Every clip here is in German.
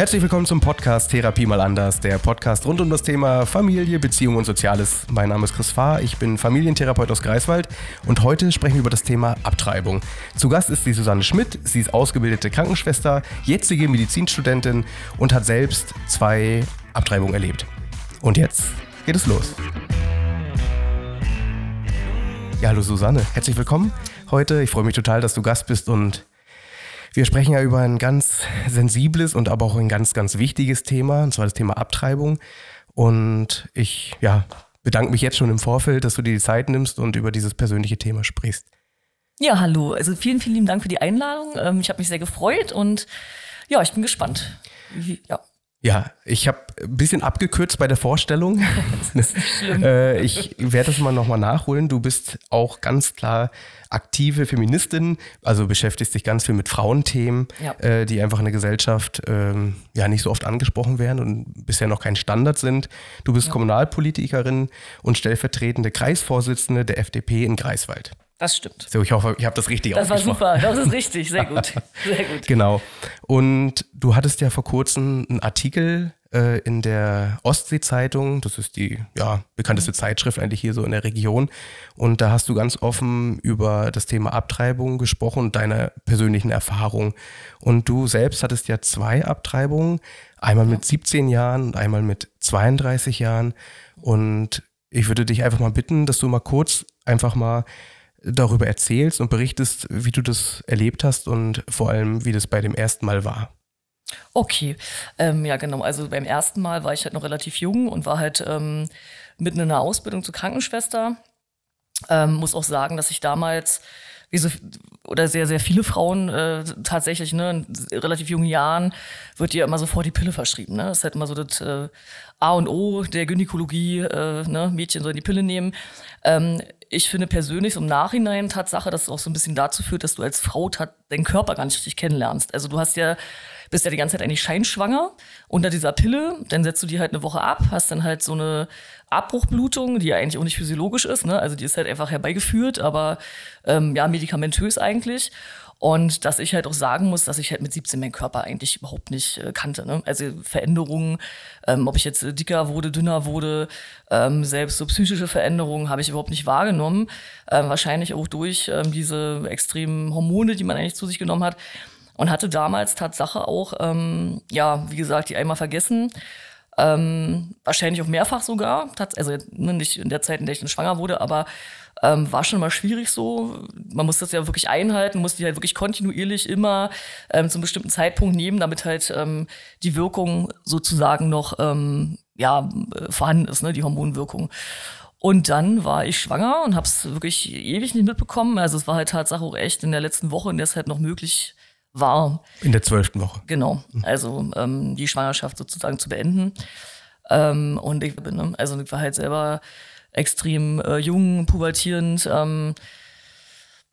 Herzlich willkommen zum Podcast Therapie mal anders, der Podcast rund um das Thema Familie, Beziehung und Soziales. Mein Name ist Chris Fahr, ich bin Familientherapeut aus Greifswald und heute sprechen wir über das Thema Abtreibung. Zu Gast ist die Susanne Schmidt, sie ist ausgebildete Krankenschwester, jetzige Medizinstudentin und hat selbst zwei Abtreibungen erlebt. Und jetzt geht es los. Ja, hallo Susanne, herzlich willkommen heute. Ich freue mich total, dass du Gast bist und wir sprechen ja über ein ganz sensibles und aber auch ein ganz, ganz wichtiges Thema, und zwar das Thema Abtreibung. Und ich ja, bedanke mich jetzt schon im Vorfeld, dass du dir die Zeit nimmst und über dieses persönliche Thema sprichst. Ja, hallo. Also vielen, vielen lieben Dank für die Einladung. Ähm, ich habe mich sehr gefreut und ja, ich bin gespannt. Ja. Ja, ich habe ein bisschen abgekürzt bei der Vorstellung. Äh, ich werde das mal nochmal nachholen. Du bist auch ganz klar aktive Feministin, also beschäftigst dich ganz viel mit Frauenthemen, ja. äh, die einfach in der Gesellschaft ähm, ja nicht so oft angesprochen werden und bisher noch kein Standard sind. Du bist ja. Kommunalpolitikerin und stellvertretende Kreisvorsitzende der FDP in Greifswald. Das stimmt. So, ich hoffe, ich habe das richtig Das war super, das ist richtig, sehr gut. Sehr gut. genau. Und du hattest ja vor kurzem einen Artikel äh, in der Ostsee-Zeitung, das ist die ja, bekannteste mhm. Zeitschrift eigentlich hier so in der Region. Und da hast du ganz offen über das Thema Abtreibung gesprochen und deine persönlichen Erfahrungen. Und du selbst hattest ja zwei Abtreibungen, einmal mit 17 Jahren und einmal mit 32 Jahren. Und ich würde dich einfach mal bitten, dass du mal kurz einfach mal darüber erzählst und berichtest, wie du das erlebt hast und vor allem, wie das bei dem ersten Mal war. Okay, ähm, ja genau. Also beim ersten Mal war ich halt noch relativ jung und war halt ähm, mitten in einer Ausbildung zur Krankenschwester. Ähm, muss auch sagen, dass ich damals wie so, oder sehr, sehr viele Frauen äh, tatsächlich, ne, in relativ jungen Jahren wird dir immer sofort die Pille verschrieben. Ne? Das ist halt immer so das äh, A und O der Gynäkologie, äh, ne? Mädchen sollen die Pille nehmen. Ähm, ich finde persönlich so im Nachhinein Tatsache, dass es auch so ein bisschen dazu führt, dass du als Frau deinen Körper gar nicht richtig kennenlernst. Also du hast ja bist ja die ganze Zeit eigentlich scheinschwanger unter dieser Pille, dann setzt du die halt eine Woche ab, hast dann halt so eine Abbruchblutung, die ja eigentlich auch nicht physiologisch ist, ne? Also die ist halt einfach herbeigeführt, aber ähm, ja, medikamentös eigentlich. Und dass ich halt auch sagen muss, dass ich halt mit 17 meinen Körper eigentlich überhaupt nicht äh, kannte. Ne? Also Veränderungen, ähm, ob ich jetzt dicker wurde, dünner wurde, ähm, selbst so psychische Veränderungen habe ich überhaupt nicht wahrgenommen. Ähm, wahrscheinlich auch durch ähm, diese extremen Hormone, die man eigentlich zu sich genommen hat. Und hatte damals Tatsache auch, ähm, ja, wie gesagt, die einmal vergessen. Ähm, wahrscheinlich auch mehrfach sogar. Also ne, nicht in der Zeit, in der ich dann schwanger wurde, aber ähm, war schon mal schwierig so. Man muss das ja wirklich einhalten, muss die halt wirklich kontinuierlich immer ähm, zum bestimmten Zeitpunkt nehmen, damit halt ähm, die Wirkung sozusagen noch ähm, ja, äh, vorhanden ist, ne, die Hormonwirkung. Und dann war ich schwanger und habe es wirklich ewig nicht mitbekommen. Also es war halt Tatsache auch echt in der letzten Woche, in der es halt noch möglich war. In der zwölften Woche. Genau. Also ähm, die Schwangerschaft sozusagen zu beenden. Ähm, und ich bin, ne, also ich war halt selber extrem äh, jung, pubertierend ähm,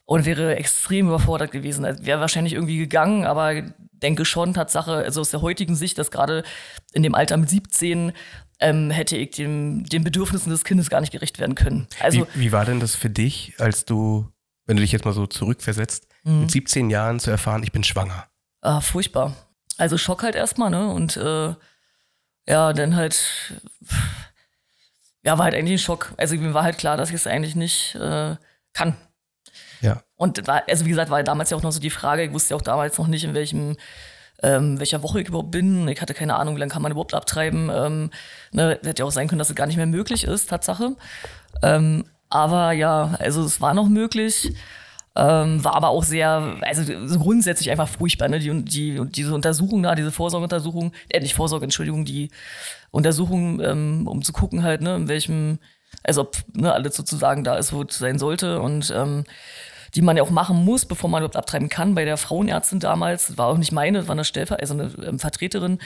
und wäre extrem überfordert gewesen. Also wäre wahrscheinlich irgendwie gegangen, aber denke schon, Tatsache, also aus der heutigen Sicht, dass gerade in dem Alter mit 17 ähm, hätte ich dem, den Bedürfnissen des Kindes gar nicht gerecht werden können. Also, wie, wie war denn das für dich, als du, wenn du dich jetzt mal so zurückversetzt, mhm. mit 17 Jahren zu erfahren, ich bin schwanger? Ah, furchtbar. Also Schock halt erstmal, ne? Und äh, ja, dann halt ja, war halt eigentlich ein Schock. Also mir war halt klar, dass ich es eigentlich nicht äh, kann. Ja. Und war, also wie gesagt, war damals ja auch noch so die Frage, ich wusste ja auch damals noch nicht, in welchem ähm, welcher Woche ich überhaupt bin. Ich hatte keine Ahnung, wie lange kann man überhaupt abtreiben. Ähm, ne, hätte ja auch sein können, dass es gar nicht mehr möglich ist, Tatsache. Ähm, aber ja, also es war noch möglich. Ähm, war aber auch sehr, also grundsätzlich einfach furchtbar, ne? Die, die, diese Untersuchung da, diese Vorsorgeuntersuchung, äh, nicht Vorsorge, Entschuldigung, die Untersuchung, ähm, um zu gucken halt, ne, in welchem, also ob ne, alles sozusagen da ist, wo es sein sollte und ähm, die man ja auch machen muss, bevor man überhaupt abtreiben kann. Bei der Frauenärztin damals, war auch nicht meine, war eine Stellver also eine ähm, Vertreterin,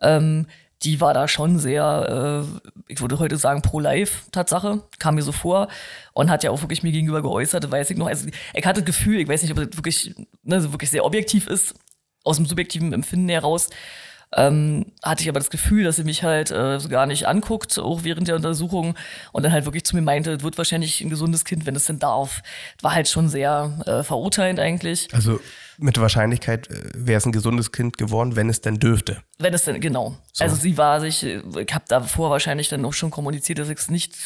ähm, die war da schon sehr, äh, ich würde heute sagen, pro-life, Tatsache, kam mir so vor und hat ja auch wirklich mir gegenüber geäußert, weiß ich noch. Also ich hatte das Gefühl, ich weiß nicht, ob das wirklich, ne, so wirklich sehr objektiv ist, aus dem subjektiven Empfinden heraus, ähm, hatte ich aber das Gefühl, dass sie mich halt äh, gar nicht anguckt, auch während der Untersuchung und dann halt wirklich zu mir meinte, es wird wahrscheinlich ein gesundes Kind, wenn es denn darf. War halt schon sehr äh, verurteilend eigentlich. Also mit Wahrscheinlichkeit äh, wäre es ein gesundes Kind geworden, wenn es denn dürfte. Wenn es denn, genau. So. Also sie war sich, ich habe davor wahrscheinlich dann auch schon kommuniziert, dass ich es nicht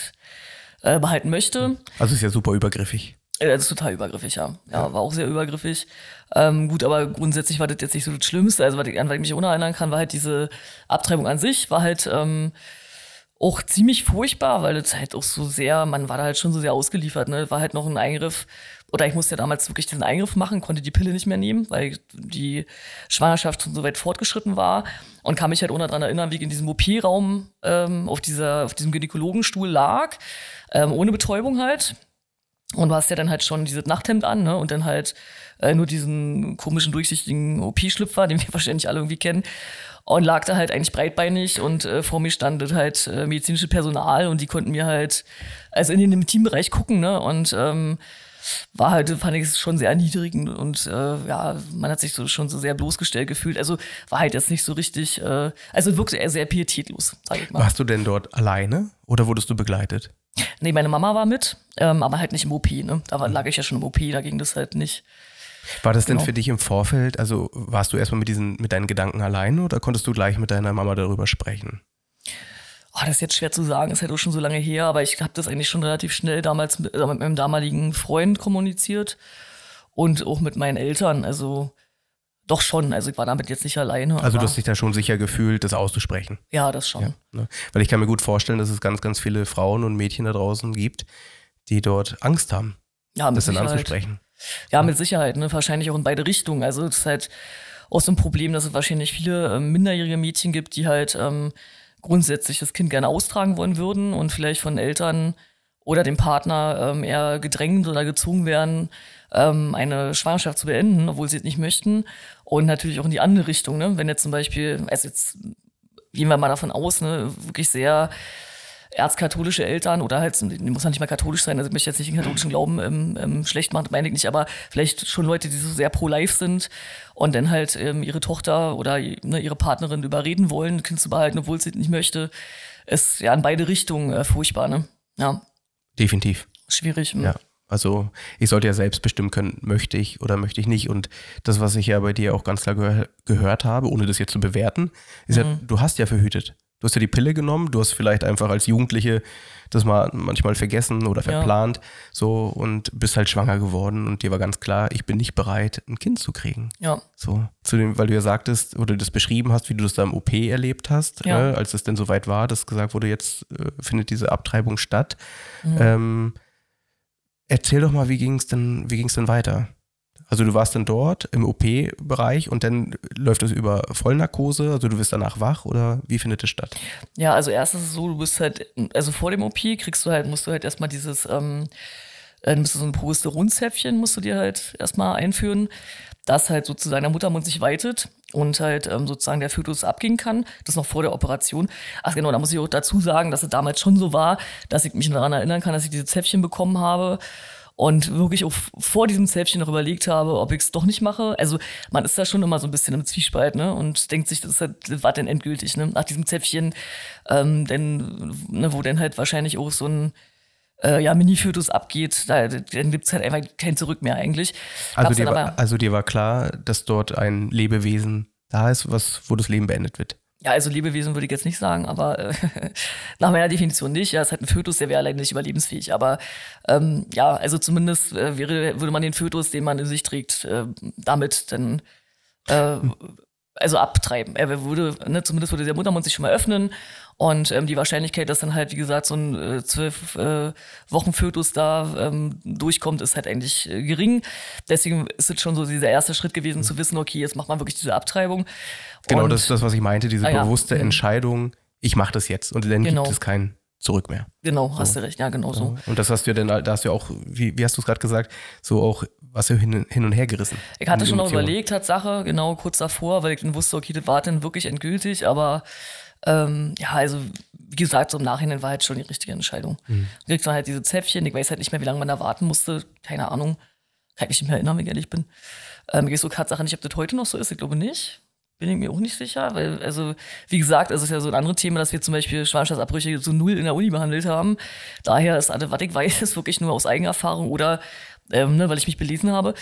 äh, behalten möchte. Also ist ja super übergriffig. Das ist total übergriffig, ja. Ja, war auch sehr übergriffig. Ähm, gut, aber grundsätzlich war das jetzt nicht so das Schlimmste. Also, was ich, an was ich mich unerinnern kann, war halt diese Abtreibung an sich, war halt ähm, auch ziemlich furchtbar, weil es halt auch so sehr, man war da halt schon so sehr ausgeliefert, ne? War halt noch ein Eingriff, oder ich musste ja damals wirklich diesen Eingriff machen, konnte die Pille nicht mehr nehmen, weil die Schwangerschaft schon so weit fortgeschritten war und kann mich halt ohne daran erinnern, wie ich in diesem OP-Raum ähm, auf, dieser, auf diesem Gynäkologenstuhl lag, ähm, ohne Betäubung halt. Und du hast ja dann halt schon dieses Nachthemd an, ne? Und dann halt äh, nur diesen komischen, durchsichtigen OP-Schlüpfer, den wir wahrscheinlich alle irgendwie kennen. Und lag da halt eigentlich breitbeinig und äh, vor mir stand halt äh, medizinische Personal und die konnten mir halt, also in den Intimbereich gucken, ne? Und ähm, war halt, fand ich es schon sehr erniedrigend und äh, ja, man hat sich so schon so sehr bloßgestellt gefühlt. Also war halt jetzt nicht so richtig, äh, also wirkte er sehr pietätlos, sag ich mal. Warst du denn dort alleine oder wurdest du begleitet? Nee, meine Mama war mit, ähm, aber halt nicht im OP, ne? Da war, lag ich ja schon im OP, da ging das halt nicht. War das genau. denn für dich im Vorfeld, also warst du erstmal mit diesen, mit deinen Gedanken allein oder konntest du gleich mit deiner Mama darüber sprechen? Oh, das ist jetzt schwer zu sagen, ist halt auch schon so lange her, aber ich habe das eigentlich schon relativ schnell damals mit, äh, mit meinem damaligen Freund kommuniziert und auch mit meinen Eltern. Also doch schon, also ich war damit jetzt nicht alleine. Also du hast dich da schon sicher gefühlt, das auszusprechen. Ja, das schon. Ja, ne? Weil ich kann mir gut vorstellen, dass es ganz, ganz viele Frauen und Mädchen da draußen gibt, die dort Angst haben, ja, das dann anzusprechen. Ja, mit Sicherheit, ne? wahrscheinlich auch in beide Richtungen. Also es ist halt auch so ein Problem, dass es wahrscheinlich viele äh, minderjährige Mädchen gibt, die halt ähm, grundsätzlich das Kind gerne austragen wollen würden und vielleicht von Eltern oder dem Partner ähm, eher gedrängt oder gezwungen werden, ähm, eine Schwangerschaft zu beenden, obwohl sie es nicht möchten. Und natürlich auch in die andere Richtung, ne? Wenn jetzt zum Beispiel, also jetzt gehen wir mal davon aus, ne, wirklich sehr erzkatholische Eltern oder halt, muss ja nicht mal katholisch sein, also ich möchte jetzt nicht den katholischen Glauben ähm, ähm, schlecht machen, meine ich nicht, aber vielleicht schon Leute, die so sehr pro-life sind und dann halt ähm, ihre Tochter oder ne, ihre Partnerin überreden wollen, Kind zu behalten, obwohl sie nicht möchte, ist ja in beide Richtungen äh, furchtbar, ne? Ja. Definitiv. Schwierig. Hm. Ja. Also ich sollte ja selbst bestimmen können, möchte ich oder möchte ich nicht. Und das, was ich ja bei dir auch ganz klar gehör gehört habe, ohne das jetzt zu bewerten, ist mhm. ja, du hast ja verhütet. Du hast ja die Pille genommen, du hast vielleicht einfach als Jugendliche das mal manchmal vergessen oder verplant, ja. so und bist halt schwanger geworden und dir war ganz klar, ich bin nicht bereit, ein Kind zu kriegen. Ja. So, zu dem, weil du ja sagtest oder das beschrieben hast, wie du das da im OP erlebt hast, ja. äh, als es denn soweit war, dass gesagt wurde, jetzt äh, findet diese Abtreibung statt. Mhm. Ähm, erzähl doch mal, wie ging es denn, wie ging es denn weiter? Also du warst dann dort im OP-Bereich und dann läuft es über Vollnarkose, also du wirst danach wach oder wie findet es statt? Ja, also erst ist es so, du bist halt, also vor dem OP kriegst du halt, musst du halt erstmal dieses, ähm, dann musst du so ein Progesteronzäpfchen musst du dir halt erstmal einführen, das halt sozusagen der Muttermund sich weitet und halt ähm, sozusagen der Fötus abgehen kann. Das noch vor der Operation. Ach genau, da muss ich auch dazu sagen, dass es damals schon so war, dass ich mich daran erinnern kann, dass ich diese Zäpfchen bekommen habe und wirklich auch vor diesem Zäpfchen noch überlegt habe, ob ich es doch nicht mache. Also man ist da schon immer so ein bisschen im Zwiespalt, ne? Und denkt sich, das, halt, das war denn endgültig, ne? Nach diesem Zäpfchen, ähm, denn, ne, wo dann halt wahrscheinlich auch so ein äh, ja, Mini-Fötus abgeht, da, dann gibt's halt einfach kein Zurück mehr eigentlich. Also dir, war, also dir war klar, dass dort ein Lebewesen da ist, was, wo das Leben beendet wird. Ja, also Lebewesen würde ich jetzt nicht sagen, aber äh, nach meiner Definition nicht. Ja, es hat ein Fötus, der wäre allein nicht überlebensfähig. Aber ähm, ja, also zumindest äh, wäre, würde man den Fötus, den man in sich trägt, äh, damit dann äh, also abtreiben. Er würde, ne, zumindest würde der Muttermund sich schon mal öffnen und ähm, die Wahrscheinlichkeit, dass dann halt, wie gesagt, so ein äh, zwölf äh, Wochen Fötus da ähm, durchkommt, ist halt eigentlich äh, gering. Deswegen ist es schon so dieser erste Schritt gewesen, mhm. zu wissen, okay, jetzt macht man wirklich diese Abtreibung. Genau, und, das ist das, was ich meinte, diese ah, bewusste ja. Mhm. Entscheidung, ich mache das jetzt und dann genau. gibt es kein Zurück mehr. Genau, so. hast du recht, ja, genau so. Und das hast du ja dann, da hast du ja auch, wie, wie hast du es gerade gesagt, so auch was hin, hin und her gerissen. Ich hatte schon noch überlegt, Tatsache, genau kurz davor, weil ich dann wusste, okay, das war dann wirklich endgültig, aber ähm, ja, also wie gesagt, so im Nachhinein war halt schon die richtige Entscheidung. Mhm. Du kriegst dann halt diese Zäpfchen, ich weiß halt nicht mehr, wie lange man da warten musste, keine Ahnung. Kann ich mich nicht mehr erinnern, wenn ich ehrlich bin. Ähm, ich so Tatsache nicht, ob das heute noch so ist, ich glaube nicht. Bin ich mir auch nicht sicher, weil, also, wie gesagt, es ist ja so ein anderes Thema, dass wir zum Beispiel Schwangerschaftsabbrüche so null in der Uni behandelt haben. Daher ist alles, was ich weiß, ist wirklich nur aus Eigenerfahrung oder, ähm, ne, weil ich mich belesen habe.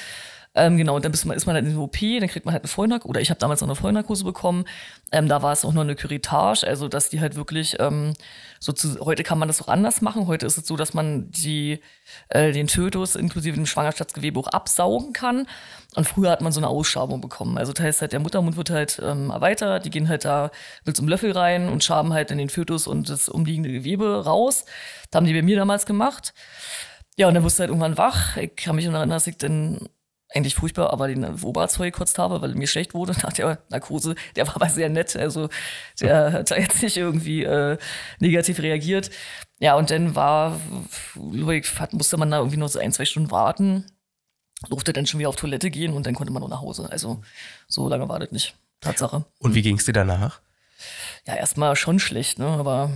Ähm, genau, und dann man, ist man halt in der OP, dann kriegt man halt eine Vollnarkose, oder ich habe damals noch eine Vollnarkose bekommen. Ähm, da war es auch noch eine Curitage, also dass die halt wirklich, ähm, so zu, heute kann man das auch anders machen. Heute ist es so, dass man die, äh, den Fötus inklusive dem Schwangerschaftsgewebe auch absaugen kann. Und früher hat man so eine Ausschabung bekommen. Also das heißt halt, der Muttermund wird halt ähm, erweitert, die gehen halt da mit einem Löffel rein und schaben halt in den Fötus und das umliegende Gewebe raus. Das haben die bei mir damals gemacht. Ja, und dann wusste halt irgendwann wach. Ich kann mich noch erinnern, dass ich dann eigentlich furchtbar, aber den Oberarzt gekotzt habe, weil mir schlecht wurde nach der Narkose. Der war aber sehr nett, also der hat da jetzt nicht irgendwie äh, negativ reagiert. Ja, und dann war, musste man da irgendwie noch so ein, zwei Stunden warten, durfte dann schon wieder auf Toilette gehen und dann konnte man nur nach Hause. Also so lange war das nicht. Tatsache. Und wie ging es dir danach? Ja, erstmal schon schlecht, ne? Aber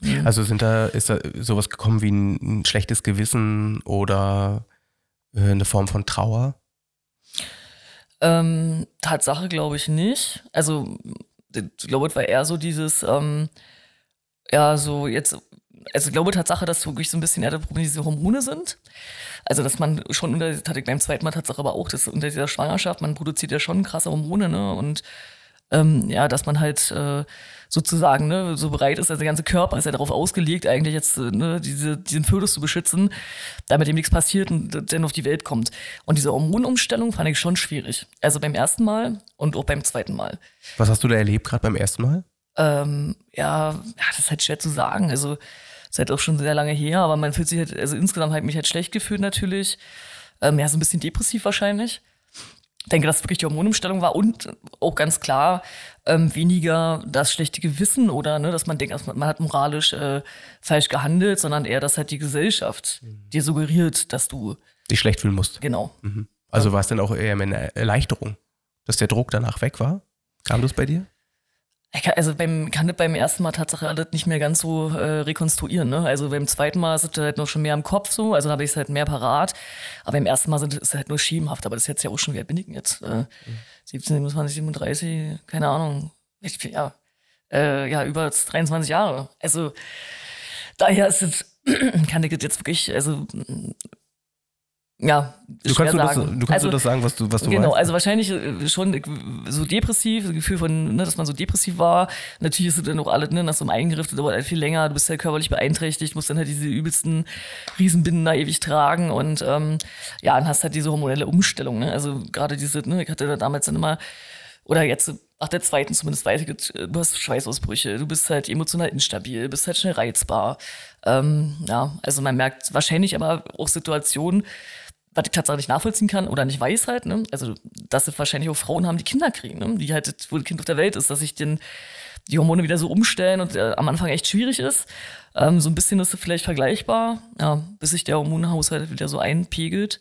hm. also sind da, ist da sowas gekommen wie ein, ein schlechtes Gewissen oder äh, eine Form von Trauer? Ähm, Tatsache glaube ich nicht. Also, ich glaube, es war eher so dieses, ähm, ja, so jetzt, also ich glaube Tatsache, dass wirklich so ein bisschen eher das Problem diese Hormone sind. Also, dass man schon unter, das hatte ich beim zweiten Mal Tatsache aber auch, dass unter dieser Schwangerschaft, man produziert ja schon krasse Hormone, ne? Und ähm, ja, dass man halt äh, sozusagen ne, so bereit ist, also der ganze Körper ist ja darauf ausgelegt, eigentlich jetzt äh, ne, diese, diesen Fötus zu beschützen, damit ihm nichts passiert und dann auf die Welt kommt. Und diese Hormonumstellung fand ich schon schwierig. Also beim ersten Mal und auch beim zweiten Mal. Was hast du da erlebt, gerade beim ersten Mal? Ähm, ja, ja, das ist halt schwer zu sagen. Also, ist halt auch schon sehr lange her, aber man fühlt sich halt, also insgesamt halt mich halt schlecht gefühlt natürlich. Ähm, ja, so ein bisschen depressiv wahrscheinlich denke, dass es wirklich die Hormonumstellung war und auch ganz klar ähm, weniger das schlechte Gewissen oder ne, dass man denkt, man hat moralisch äh, falsch gehandelt, sondern eher, dass halt die Gesellschaft mhm. dir suggeriert, dass du dich schlecht fühlen musst. Genau. Mhm. Also war es dann auch eher eine Erleichterung, dass der Druck danach weg war? Kam das bei dir? Also beim, kann das beim ersten Mal tatsächlich alles nicht mehr ganz so äh, rekonstruieren. Ne? Also beim zweiten Mal ist es halt noch schon mehr im Kopf so, also habe ich es halt mehr parat. Aber beim ersten Mal sind, ist es halt nur schemenhaft. Aber das ist jetzt ja auch schon, alt bin ich denn jetzt? Äh, 17, 27, 37, keine Ahnung. Ich, ja, äh, ja, über 23 Jahre. Also daher ist es, kann ich das jetzt wirklich, also ja, du kannst, du das, du kannst also, das sagen, was du, was du Genau, weißt. also wahrscheinlich äh, schon so depressiv, das Gefühl von, ne, dass man so depressiv war. Natürlich ist es dann auch alles, ne, nach so einem Eingriff, das dauert halt viel länger, du bist ja körperlich beeinträchtigt, musst dann halt diese übelsten Riesenbinden da ewig tragen und ähm, ja, dann hast halt diese hormonelle Umstellung. Ne? Also gerade diese, ne, ich hatte da damals dann immer, oder jetzt nach der zweiten zumindest weiß ich, du hast Schweißausbrüche, du bist halt emotional instabil, bist halt schnell reizbar. Ähm, ja, also man merkt wahrscheinlich aber auch Situationen, was ich tatsächlich nachvollziehen kann oder nicht weiß halt, ne? Also, dass es wahrscheinlich auch Frauen haben, die Kinder kriegen, ne? Die halt, wo das Kind auf der Welt ist, dass sich den, die Hormone wieder so umstellen und äh, am Anfang echt schwierig ist. Ähm, so ein bisschen ist es vielleicht vergleichbar, ja, bis sich der Hormonhaushalt wieder so einpegelt.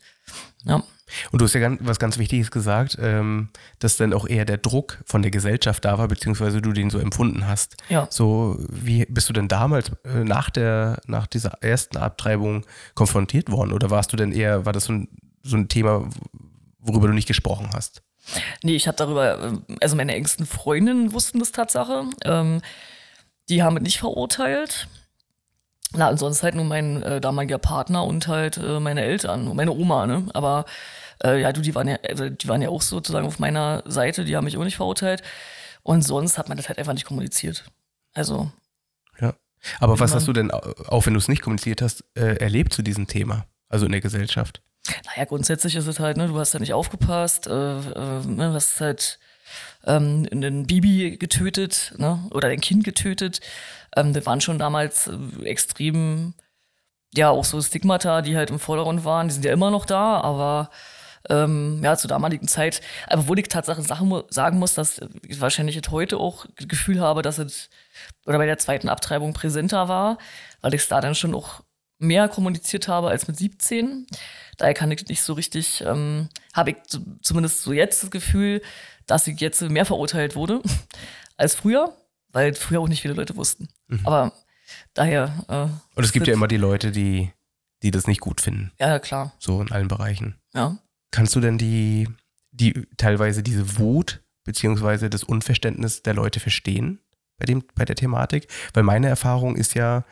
Ja. Und du hast ja ganz, was ganz Wichtiges gesagt, ähm, dass dann auch eher der Druck von der Gesellschaft da war, beziehungsweise du den so empfunden hast. Ja. So, wie bist du denn damals äh, nach der, nach dieser ersten Abtreibung konfrontiert worden? Oder warst du denn eher, war das so ein, so ein Thema, worüber du nicht gesprochen hast? Nee, ich habe darüber, äh, also meine engsten Freundinnen wussten das Tatsache. Ähm, die haben mich nicht verurteilt. Na, ansonsten halt nur mein äh, damaliger Partner und halt äh, meine Eltern und meine Oma, ne? Aber äh, ja, du, die waren ja, also die waren ja auch sozusagen auf meiner Seite, die haben mich auch nicht verurteilt. Und sonst hat man das halt einfach nicht kommuniziert. Also. Ja. Aber was hast du denn, auch wenn du es nicht kommuniziert hast, äh, erlebt zu diesem Thema? Also in der Gesellschaft? Naja, grundsätzlich ist es halt, ne, du hast da nicht aufgepasst, äh, äh, ne, hast halt ähm, einen Bibi getötet, ne, oder ein Kind getötet. Ähm, das waren schon damals äh, extrem, ja, auch so Stigmata, die halt im Vordergrund waren. Die sind ja immer noch da, aber ähm, ja, zur damaligen Zeit. Wo ich tatsächlich Sachen sagen muss, dass ich wahrscheinlich jetzt heute auch das Gefühl habe, dass es oder bei der zweiten Abtreibung präsenter war, weil ich es da dann schon auch mehr kommuniziert habe als mit 17. Daher kann ich nicht so richtig, ähm, habe ich zumindest so jetzt das Gefühl, dass ich jetzt mehr verurteilt wurde als früher weil früher auch nicht viele Leute wussten. Mhm. Aber daher. Äh, Und es gibt ja immer die Leute, die, die das nicht gut finden. Ja, klar. So in allen Bereichen. Ja. Kannst du denn die, die teilweise diese Wut, beziehungsweise das Unverständnis der Leute verstehen bei, dem, bei der Thematik? Weil meine Erfahrung ist ja,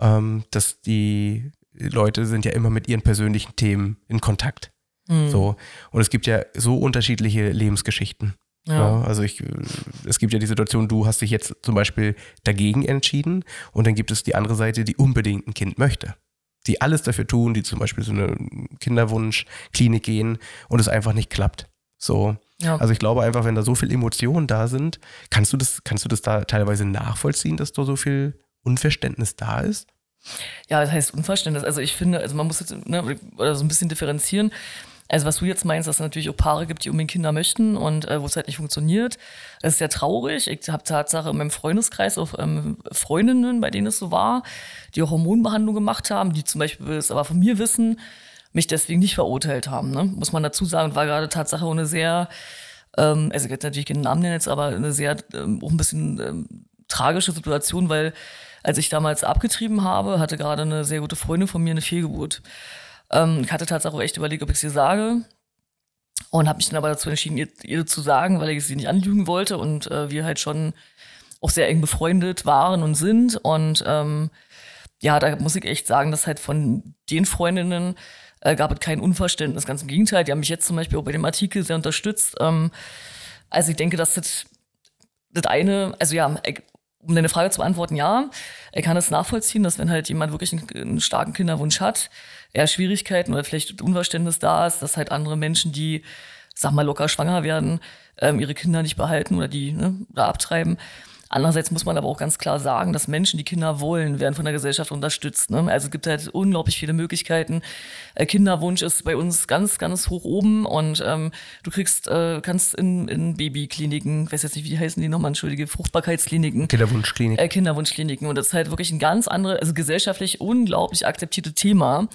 ähm, dass die Leute sind ja immer mit ihren persönlichen Themen in Kontakt. Mhm. So. Und es gibt ja so unterschiedliche Lebensgeschichten. Ja. ja. also ich, es gibt ja die Situation, du hast dich jetzt zum Beispiel dagegen entschieden und dann gibt es die andere Seite, die unbedingt ein Kind möchte. Die alles dafür tun, die zum Beispiel so eine Kinderwunschklinik gehen und es einfach nicht klappt. So. Ja. Also ich glaube einfach, wenn da so viel Emotionen da sind, kannst du das, kannst du das da teilweise nachvollziehen, dass da so viel Unverständnis da ist? Ja, das heißt Unverständnis. Also ich finde, also man muss jetzt ne, oder so ein bisschen differenzieren. Also was du jetzt meinst, dass es natürlich auch Paare gibt, die unbedingt Kinder möchten und äh, wo es halt nicht funktioniert. Das ist sehr traurig. Ich habe Tatsache in meinem Freundeskreis auch ähm, Freundinnen, bei denen es so war, die auch Hormonbehandlung gemacht haben, die zum Beispiel es aber von mir wissen, mich deswegen nicht verurteilt haben. Ne? Muss man dazu sagen, war gerade Tatsache eine sehr, ähm, also ich kann natürlich keinen Namen nennen jetzt, aber eine sehr, ähm, auch ein bisschen ähm, tragische Situation, weil als ich damals abgetrieben habe, hatte gerade eine sehr gute Freundin von mir eine Fehlgeburt. Ähm, ich hatte tatsächlich auch echt überlegt, ob ich sie sage. Und habe mich dann aber dazu entschieden, ihr, ihr, zu sagen, weil ich sie nicht anlügen wollte und äh, wir halt schon auch sehr eng befreundet waren und sind. Und ähm, ja, da muss ich echt sagen, dass halt von den Freundinnen äh, gab es kein Unverständnis. Ganz im Gegenteil, die haben mich jetzt zum Beispiel auch bei dem Artikel sehr unterstützt. Ähm, also ich denke, dass das, das eine, also ja, um deine Frage zu beantworten, ja, er kann es nachvollziehen, dass wenn halt jemand wirklich einen, einen, starken Kinderwunsch hat, er Schwierigkeiten oder vielleicht Unverständnis da ist, dass halt andere Menschen, die, sag mal, locker schwanger werden, ähm, ihre Kinder nicht behalten oder die ne, oder abtreiben. Andererseits muss man aber auch ganz klar sagen, dass Menschen, die Kinder wollen, werden von der Gesellschaft unterstützt. Ne? Also es gibt halt unglaublich viele Möglichkeiten. Äh, Kinderwunsch ist bei uns ganz, ganz hoch oben und ähm, du kriegst, äh, kannst in, in Babykliniken, ich weiß jetzt nicht, wie heißen die nochmal, entschuldige, Fruchtbarkeitskliniken. Kinderwunschkliniken. Äh, Kinderwunschkliniken. Und das ist halt wirklich ein ganz anderes, also gesellschaftlich unglaublich akzeptiertes Thema.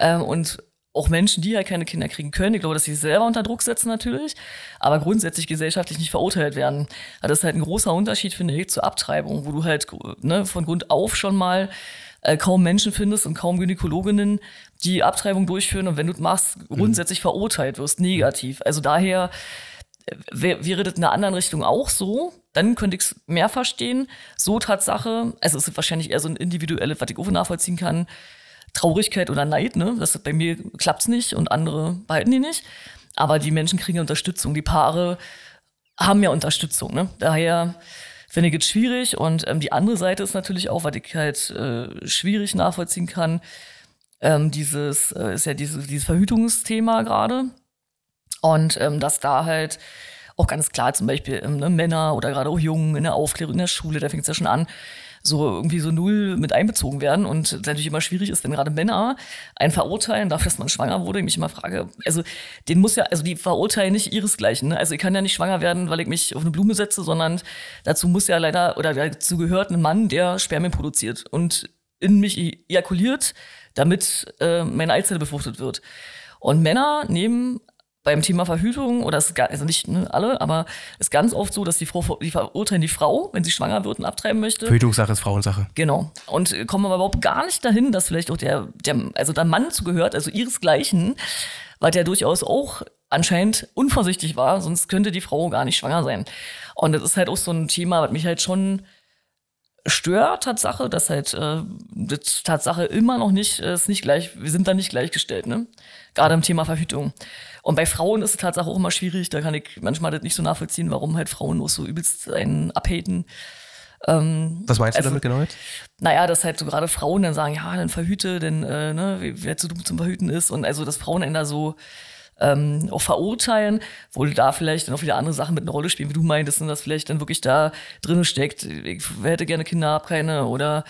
Ähm, und auch Menschen, die halt keine Kinder kriegen können. Ich glaube, dass sie sich selber unter Druck setzen natürlich, aber grundsätzlich gesellschaftlich nicht verurteilt werden. Das ist halt ein großer Unterschied, finde ich, zur Abtreibung, wo du halt ne, von Grund auf schon mal äh, kaum Menschen findest und kaum Gynäkologinnen, die Abtreibung durchführen und wenn du es machst, mhm. grundsätzlich verurteilt wirst, negativ. Also daher äh, wäre das in einer anderen Richtung auch so, dann könnte ich es mehr verstehen. So Tatsache, also es ist wahrscheinlich eher so ein individuelles, was ich auch nachvollziehen kann, Traurigkeit oder Neid, ne? Das bei mir klappt's nicht und andere behalten die nicht. Aber die Menschen kriegen Unterstützung. Die Paare haben ja Unterstützung, ne? Daher finde ich es schwierig. Und ähm, die andere Seite ist natürlich auch, was ich halt äh, schwierig nachvollziehen kann, ähm, dieses, äh, ist ja dieses, dieses Verhütungsthema gerade. Und ähm, dass da halt auch ganz klar zum Beispiel ähm, ne, Männer oder gerade auch Jungen in der Aufklärung in der Schule, da fängt es ja schon an, so irgendwie so null mit einbezogen werden und das natürlich immer schwierig ist, wenn gerade Männer einen verurteilen dafür, dass man schwanger wurde. Ich mich immer frage, also den muss ja, also die verurteilen nicht ihresgleichen. Ne? Also ich kann ja nicht schwanger werden, weil ich mich auf eine Blume setze, sondern dazu muss ja leider oder dazu gehört ein Mann, der Spermien produziert und in mich ejakuliert, damit äh, meine Eizelle befruchtet wird. Und Männer nehmen beim Thema Verhütung, oder es ist gar, also nicht ne, alle, aber es ist ganz oft so, dass die Frau, die verurteilen die Frau, wenn sie schwanger wird und abtreiben möchte. Verhütungssache ist Frauensache. Genau. Und kommen aber überhaupt gar nicht dahin, dass vielleicht auch der, der also der Mann zugehört, also ihresgleichen, weil der durchaus auch anscheinend unvorsichtig war, sonst könnte die Frau gar nicht schwanger sein. Und das ist halt auch so ein Thema, was mich halt schon stört, Tatsache, dass halt äh, das Tatsache immer noch nicht, äh, ist nicht gleich, wir sind da nicht gleichgestellt, ne? Gerade im Thema Verhütung. Und bei Frauen ist es tatsächlich auch immer schwierig. Da kann ich manchmal das nicht so nachvollziehen, warum halt Frauen nur so übelst einen abhaten. Ähm, Was meinst also, du damit genau jetzt? Naja, dass halt so gerade Frauen dann sagen, ja, dann verhüte, denn äh, ne, wer zu dumm zum Verhüten ist. Und also, dass Frauen einen da so ähm, auch verurteilen, wo da vielleicht dann auch wieder andere Sachen mit einer Rolle spielen, wie du meintest, und dass vielleicht dann wirklich da drin steckt, ich hätte gerne Kinder, hab keine, oder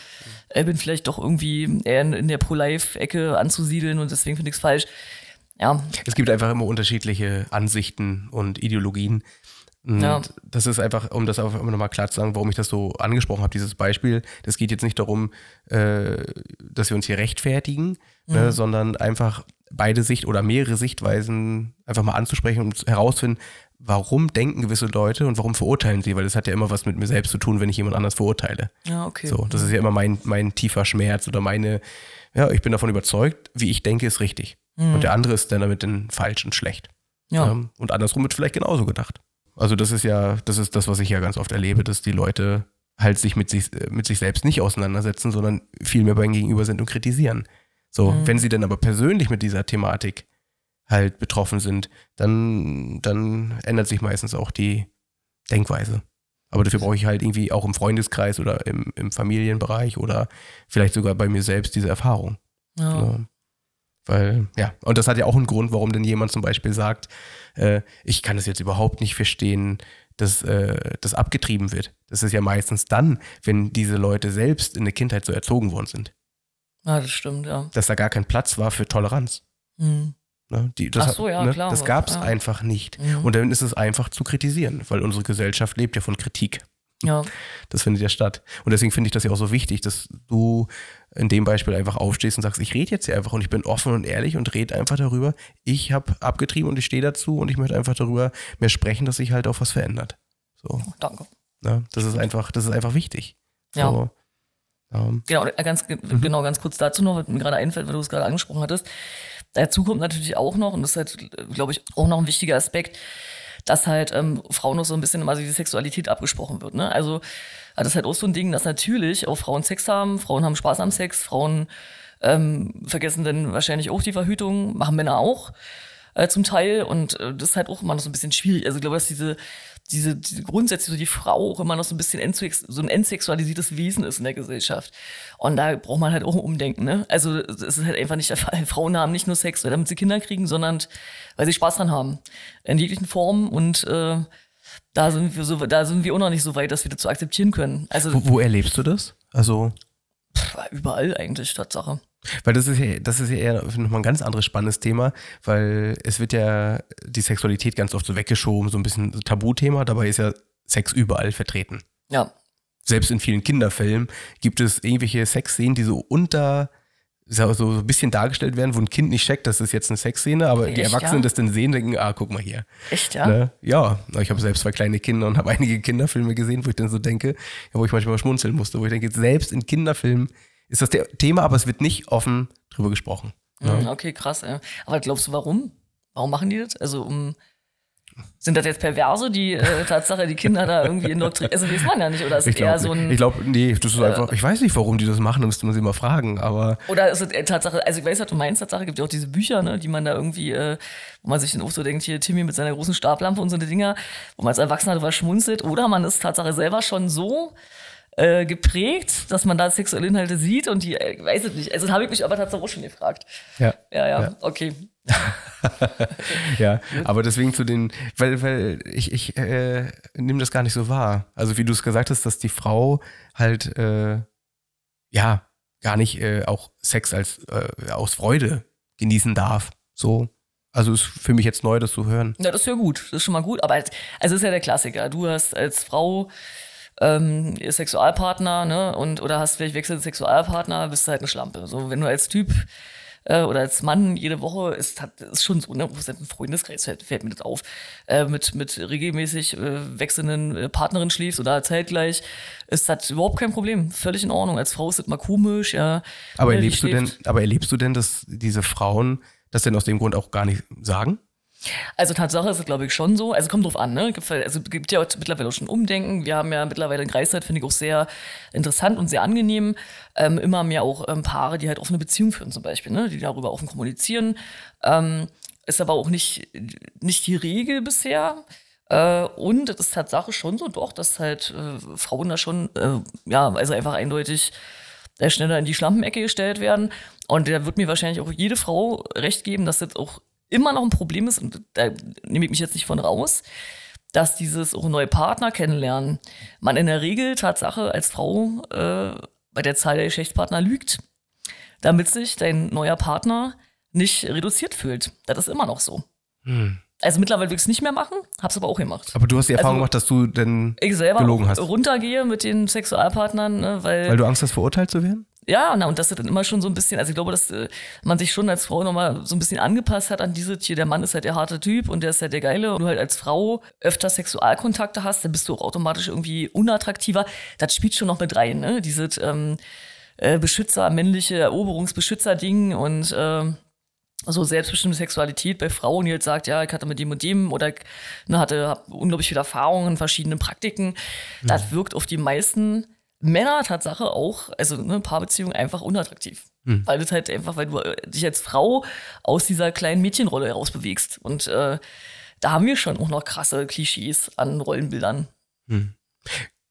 äh, bin vielleicht doch irgendwie eher in, in der Pro-Life-Ecke anzusiedeln und deswegen finde ich es falsch ja. Es gibt einfach immer unterschiedliche Ansichten und Ideologien. Und ja. das ist einfach, um das auch immer nochmal klar zu sagen, warum ich das so angesprochen habe, dieses Beispiel. Das geht jetzt nicht darum, äh, dass wir uns hier rechtfertigen, ne, mhm. ne, sondern einfach beide Sicht oder mehrere Sichtweisen einfach mal anzusprechen und herauszufinden, warum denken gewisse Leute und warum verurteilen sie, weil das hat ja immer was mit mir selbst zu tun, wenn ich jemand anders verurteile. Ja, okay. So, das ist ja immer mein, mein tiefer Schmerz oder meine, ja, ich bin davon überzeugt, wie ich denke, ist richtig. Mhm. Und der andere ist dann damit dann falsch und schlecht. Ja. Ähm, und andersrum wird vielleicht genauso gedacht. Also das ist ja, das ist das, was ich ja ganz oft erlebe, dass die Leute halt sich mit sich, mit sich selbst nicht auseinandersetzen, sondern viel mehr beim Gegenüber sind und kritisieren. So, mhm. wenn sie dann aber persönlich mit dieser Thematik halt betroffen sind, dann, dann ändert sich meistens auch die Denkweise. Aber dafür brauche ich halt irgendwie auch im Freundeskreis oder im, im Familienbereich oder vielleicht sogar bei mir selbst diese Erfahrung. Ja. ja. Weil, ja, und das hat ja auch einen Grund, warum denn jemand zum Beispiel sagt, äh, ich kann es jetzt überhaupt nicht verstehen, dass äh, das abgetrieben wird. Das ist ja meistens dann, wenn diese Leute selbst in der Kindheit so erzogen worden sind. Ja, das stimmt, ja. Dass da gar kein Platz war für Toleranz. Mhm. Ne, die, das, Ach so, ja, ne, klar. Das gab es ja. einfach nicht. Mhm. Und dann ist es einfach zu kritisieren, weil unsere Gesellschaft lebt ja von Kritik. Ja. Das findet ja statt. Und deswegen finde ich das ja auch so wichtig, dass du in dem Beispiel einfach aufstehst und sagst, ich rede jetzt hier einfach und ich bin offen und ehrlich und rede einfach darüber. Ich habe abgetrieben und ich stehe dazu und ich möchte einfach darüber mehr sprechen, dass sich halt auch was verändert. So. Danke. Ja, das ist einfach, das ist einfach wichtig. So. Ja. Um. Genau, ganz, mhm. genau, ganz kurz dazu noch, was mir gerade einfällt, weil du es gerade angesprochen hattest. Dazu kommt natürlich auch noch, und das ist halt, glaube ich, auch noch ein wichtiger Aspekt, dass halt ähm, Frauen noch so ein bisschen immer so die Sexualität abgesprochen wird. Ne? Also das ist halt auch so ein Ding, dass natürlich auch Frauen Sex haben, Frauen haben Spaß am Sex, Frauen ähm, vergessen dann wahrscheinlich auch die Verhütung, machen Männer auch äh, zum Teil. Und äh, das ist halt auch immer noch so ein bisschen schwierig. Also ich glaube, dass diese diese, diese grundsätzlich so die Frau auch immer noch so ein bisschen so ein entsexualisiertes Wesen ist in der Gesellschaft. Und da braucht man halt auch ein Umdenken. Ne? Also es ist halt einfach nicht der Fall. Frauen haben nicht nur Sex, damit sie Kinder kriegen, sondern weil sie Spaß dran haben. In jeglichen Formen und äh, da sind wir so, da sind wir auch noch nicht so weit, dass wir das so akzeptieren können. Also wo, wo erlebst du das? Also pff, überall eigentlich Tatsache. Weil das ist ja, das ist ja eher nochmal ein ganz anderes spannendes Thema, weil es wird ja die Sexualität ganz oft so weggeschoben, so ein bisschen Tabuthema, dabei ist ja Sex überall vertreten. Ja. Selbst in vielen Kinderfilmen gibt es irgendwelche Sexszenen, die so unter so, so ein bisschen dargestellt werden, wo ein Kind nicht checkt, das ist jetzt eine Sexszene, aber Echt, die Erwachsenen ja? das dann sehen, denken, ah, guck mal hier. Echt, ja? Ne? Ja, ich habe selbst zwei kleine Kinder und habe einige Kinderfilme gesehen, wo ich dann so denke, wo ich manchmal schmunzeln musste, wo ich denke, selbst in Kinderfilmen ist das der Thema, aber es wird nicht offen drüber gesprochen. Ja. Mhm, okay, krass. Ey. Aber glaubst du, warum? Warum machen die das? Also um sind das jetzt Perverse, die äh, Tatsache, die Kinder da irgendwie indoktrinieren? Also, weiß man ja nicht. Oder ist es eher so ein. Ich glaube, nee, das ist äh, einfach, ich weiß nicht, warum die das machen, da müsste man sie mal fragen, aber. Oder ist es äh, Tatsache, also ich weiß, was du meinst, Tatsache, gibt ja auch diese Bücher, ne, die man da irgendwie, äh, wo man sich dann auch so denkt, hier Timmy mit seiner großen Stablampe und so eine Dinger, wo man als Erwachsener drüber schmunzelt. Oder man ist Tatsache selber schon so äh, geprägt, dass man da sexuelle Inhalte sieht und die, äh, weiß ich nicht. Also, habe ich mich aber tatsächlich auch schon gefragt. Ja. Ja, ja, ja. okay. ja, aber deswegen zu den, weil, weil ich, ich äh, nehme das gar nicht so wahr. Also, wie du es gesagt hast, dass die Frau halt, äh, ja, gar nicht äh, auch Sex als äh, aus Freude genießen darf. So. Also ist für mich jetzt neu, das zu hören. Ja, das ist ja gut. Das ist schon mal gut. Aber als, also ist ja der Klassiker. Du hast als Frau ähm, Sexualpartner, ne, und oder hast vielleicht wechselnde Sexualpartner, bist du halt eine Schlampe. So, wenn du als Typ äh, oder als Mann jede Woche ist, hat, ist schon so, ne, ein Freundeskreis fällt, fällt mir das auf, äh, mit, mit regelmäßig äh, wechselnden äh, Partnerinnen schläfst oder zeitgleich, ist das überhaupt kein Problem. Völlig in Ordnung. Als Frau ist das mal komisch, ja. Aber erlebst du denn, aber erlebst du denn, dass diese Frauen das denn aus dem Grund auch gar nicht sagen? Also Tatsache ist es, glaube ich, schon so. Also kommt drauf an, ne? Gibt, also gibt ja mittlerweile auch schon Umdenken. Wir haben ja mittlerweile in Greifswald, finde ich, auch sehr interessant und sehr angenehm. Ähm, immer mehr auch ähm, Paare, die halt offene Beziehungen führen zum Beispiel, ne? Die darüber offen kommunizieren. Ähm, ist aber auch nicht, nicht die Regel bisher. Äh, und es ist Tatsache schon so doch, dass halt äh, Frauen da schon, äh, ja, also einfach eindeutig äh, schneller in die Schlampenecke gestellt werden. Und da wird mir wahrscheinlich auch jede Frau recht geben, dass das auch immer noch ein Problem ist, und da nehme ich mich jetzt nicht von raus, dass dieses auch neue Partner kennenlernen, man in der Regel Tatsache als Frau äh, bei der Zahl der Geschlechtspartner lügt, damit sich dein neuer Partner nicht reduziert fühlt. Das ist immer noch so. Hm. Also mittlerweile will ich es nicht mehr machen, hab's aber auch gemacht. Aber du hast die Erfahrung also, gemacht, dass du denn ich selber gelogen hast. runtergehe mit den Sexualpartnern, ne, weil. Weil du Angst hast, verurteilt zu werden? Ja, na, und das ist dann immer schon so ein bisschen, also ich glaube, dass äh, man sich schon als Frau nochmal so ein bisschen angepasst hat an diese hier, der Mann ist halt der harte Typ und der ist halt der Geile und du halt als Frau öfter Sexualkontakte hast, dann bist du auch automatisch irgendwie unattraktiver. Das spielt schon noch mit rein, ne? Dieses ähm, äh, Beschützer, männliche Eroberungsbeschützer-Ding und äh, so selbstbestimmte Sexualität bei Frauen, die jetzt sagt, ja, ich hatte mit dem und dem oder ne, hatte unglaublich viel Erfahrung in verschiedenen Praktiken, mhm. das wirkt auf die meisten Männer Tatsache auch, also eine Paarbeziehung einfach unattraktiv. Mhm. Weil das halt einfach, weil du dich als Frau aus dieser kleinen Mädchenrolle herausbewegst. Und äh, da haben wir schon auch noch krasse Klischees an Rollenbildern. Mhm.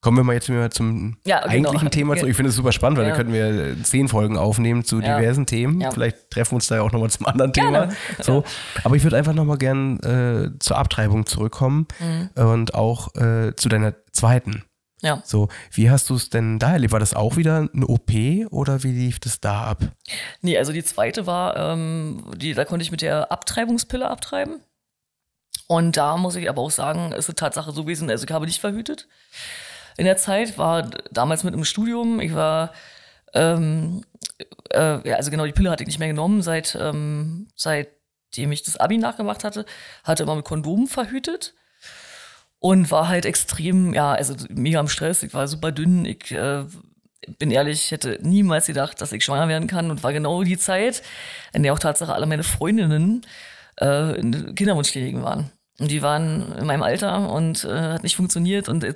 Kommen wir mal jetzt wieder zum ja, genau. eigentlichen Thema. Ich finde es super spannend, weil ja. da könnten wir zehn Folgen aufnehmen zu ja. diversen Themen. Vielleicht treffen wir uns da ja auch nochmal zum anderen Thema. So. Aber ich würde einfach nochmal gern äh, zur Abtreibung zurückkommen mhm. und auch äh, zu deiner zweiten. Ja. So, wie hast du es denn da erlebt? War das auch wieder eine OP oder wie lief das da ab? Nee, also die zweite war, ähm, die, da konnte ich mit der Abtreibungspille abtreiben. Und da muss ich aber auch sagen, ist die Tatsache so gewesen, also ich habe nicht verhütet in der Zeit, war damals mit im Studium. Ich war, ähm, äh, ja, also genau, die Pille hatte ich nicht mehr genommen, seit, ähm, seitdem ich das Abi nachgemacht hatte. Hatte immer mit Kondomen verhütet und war halt extrem, ja, also mega am Stress. Ich war super dünn. Ich äh, bin ehrlich, ich hätte niemals gedacht, dass ich schwanger werden kann und war genau die Zeit, in der auch Tatsache alle meine Freundinnen äh, in Kinderwunschkliniken waren. Und die waren in meinem Alter und äh, hat nicht funktioniert und äh,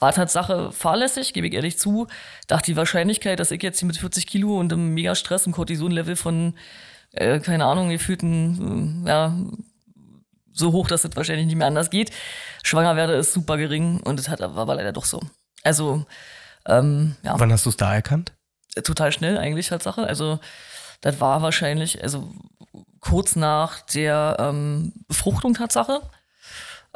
war Tatsache fahrlässig, gebe ich ehrlich zu. Dachte die Wahrscheinlichkeit, dass ich jetzt hier mit 40 Kilo und einem mega Stress und Cortison-Level von, äh, keine Ahnung, gefühlten, äh, ja, so hoch, dass es wahrscheinlich nicht mehr anders geht, schwanger werde, ist super gering und es hat war aber leider doch so. Also, ähm, ja. Wann hast du es da erkannt? Total schnell eigentlich Tatsache. Also, das war wahrscheinlich, also kurz nach der ähm, Befruchtung Tatsache.